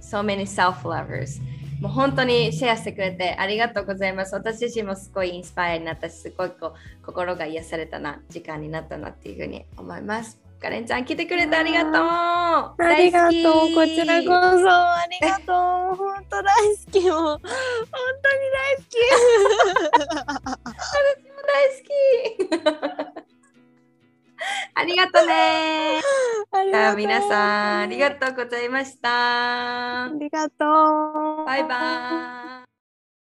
so many self-lovers. もう本当にシェアしてくれてありがとうございます。私自身もすごいインスパイアになったし、すごいこう心が癒されたな時間になったなっていうふうに思います。カレンちゃん来てくれてありがとう。ありがとう。こちらこそありがとう。本当大好きもう。本当に大好き <laughs> <laughs> ありがとうね。じあ皆さんありがとうございましたありがとう。バイバイ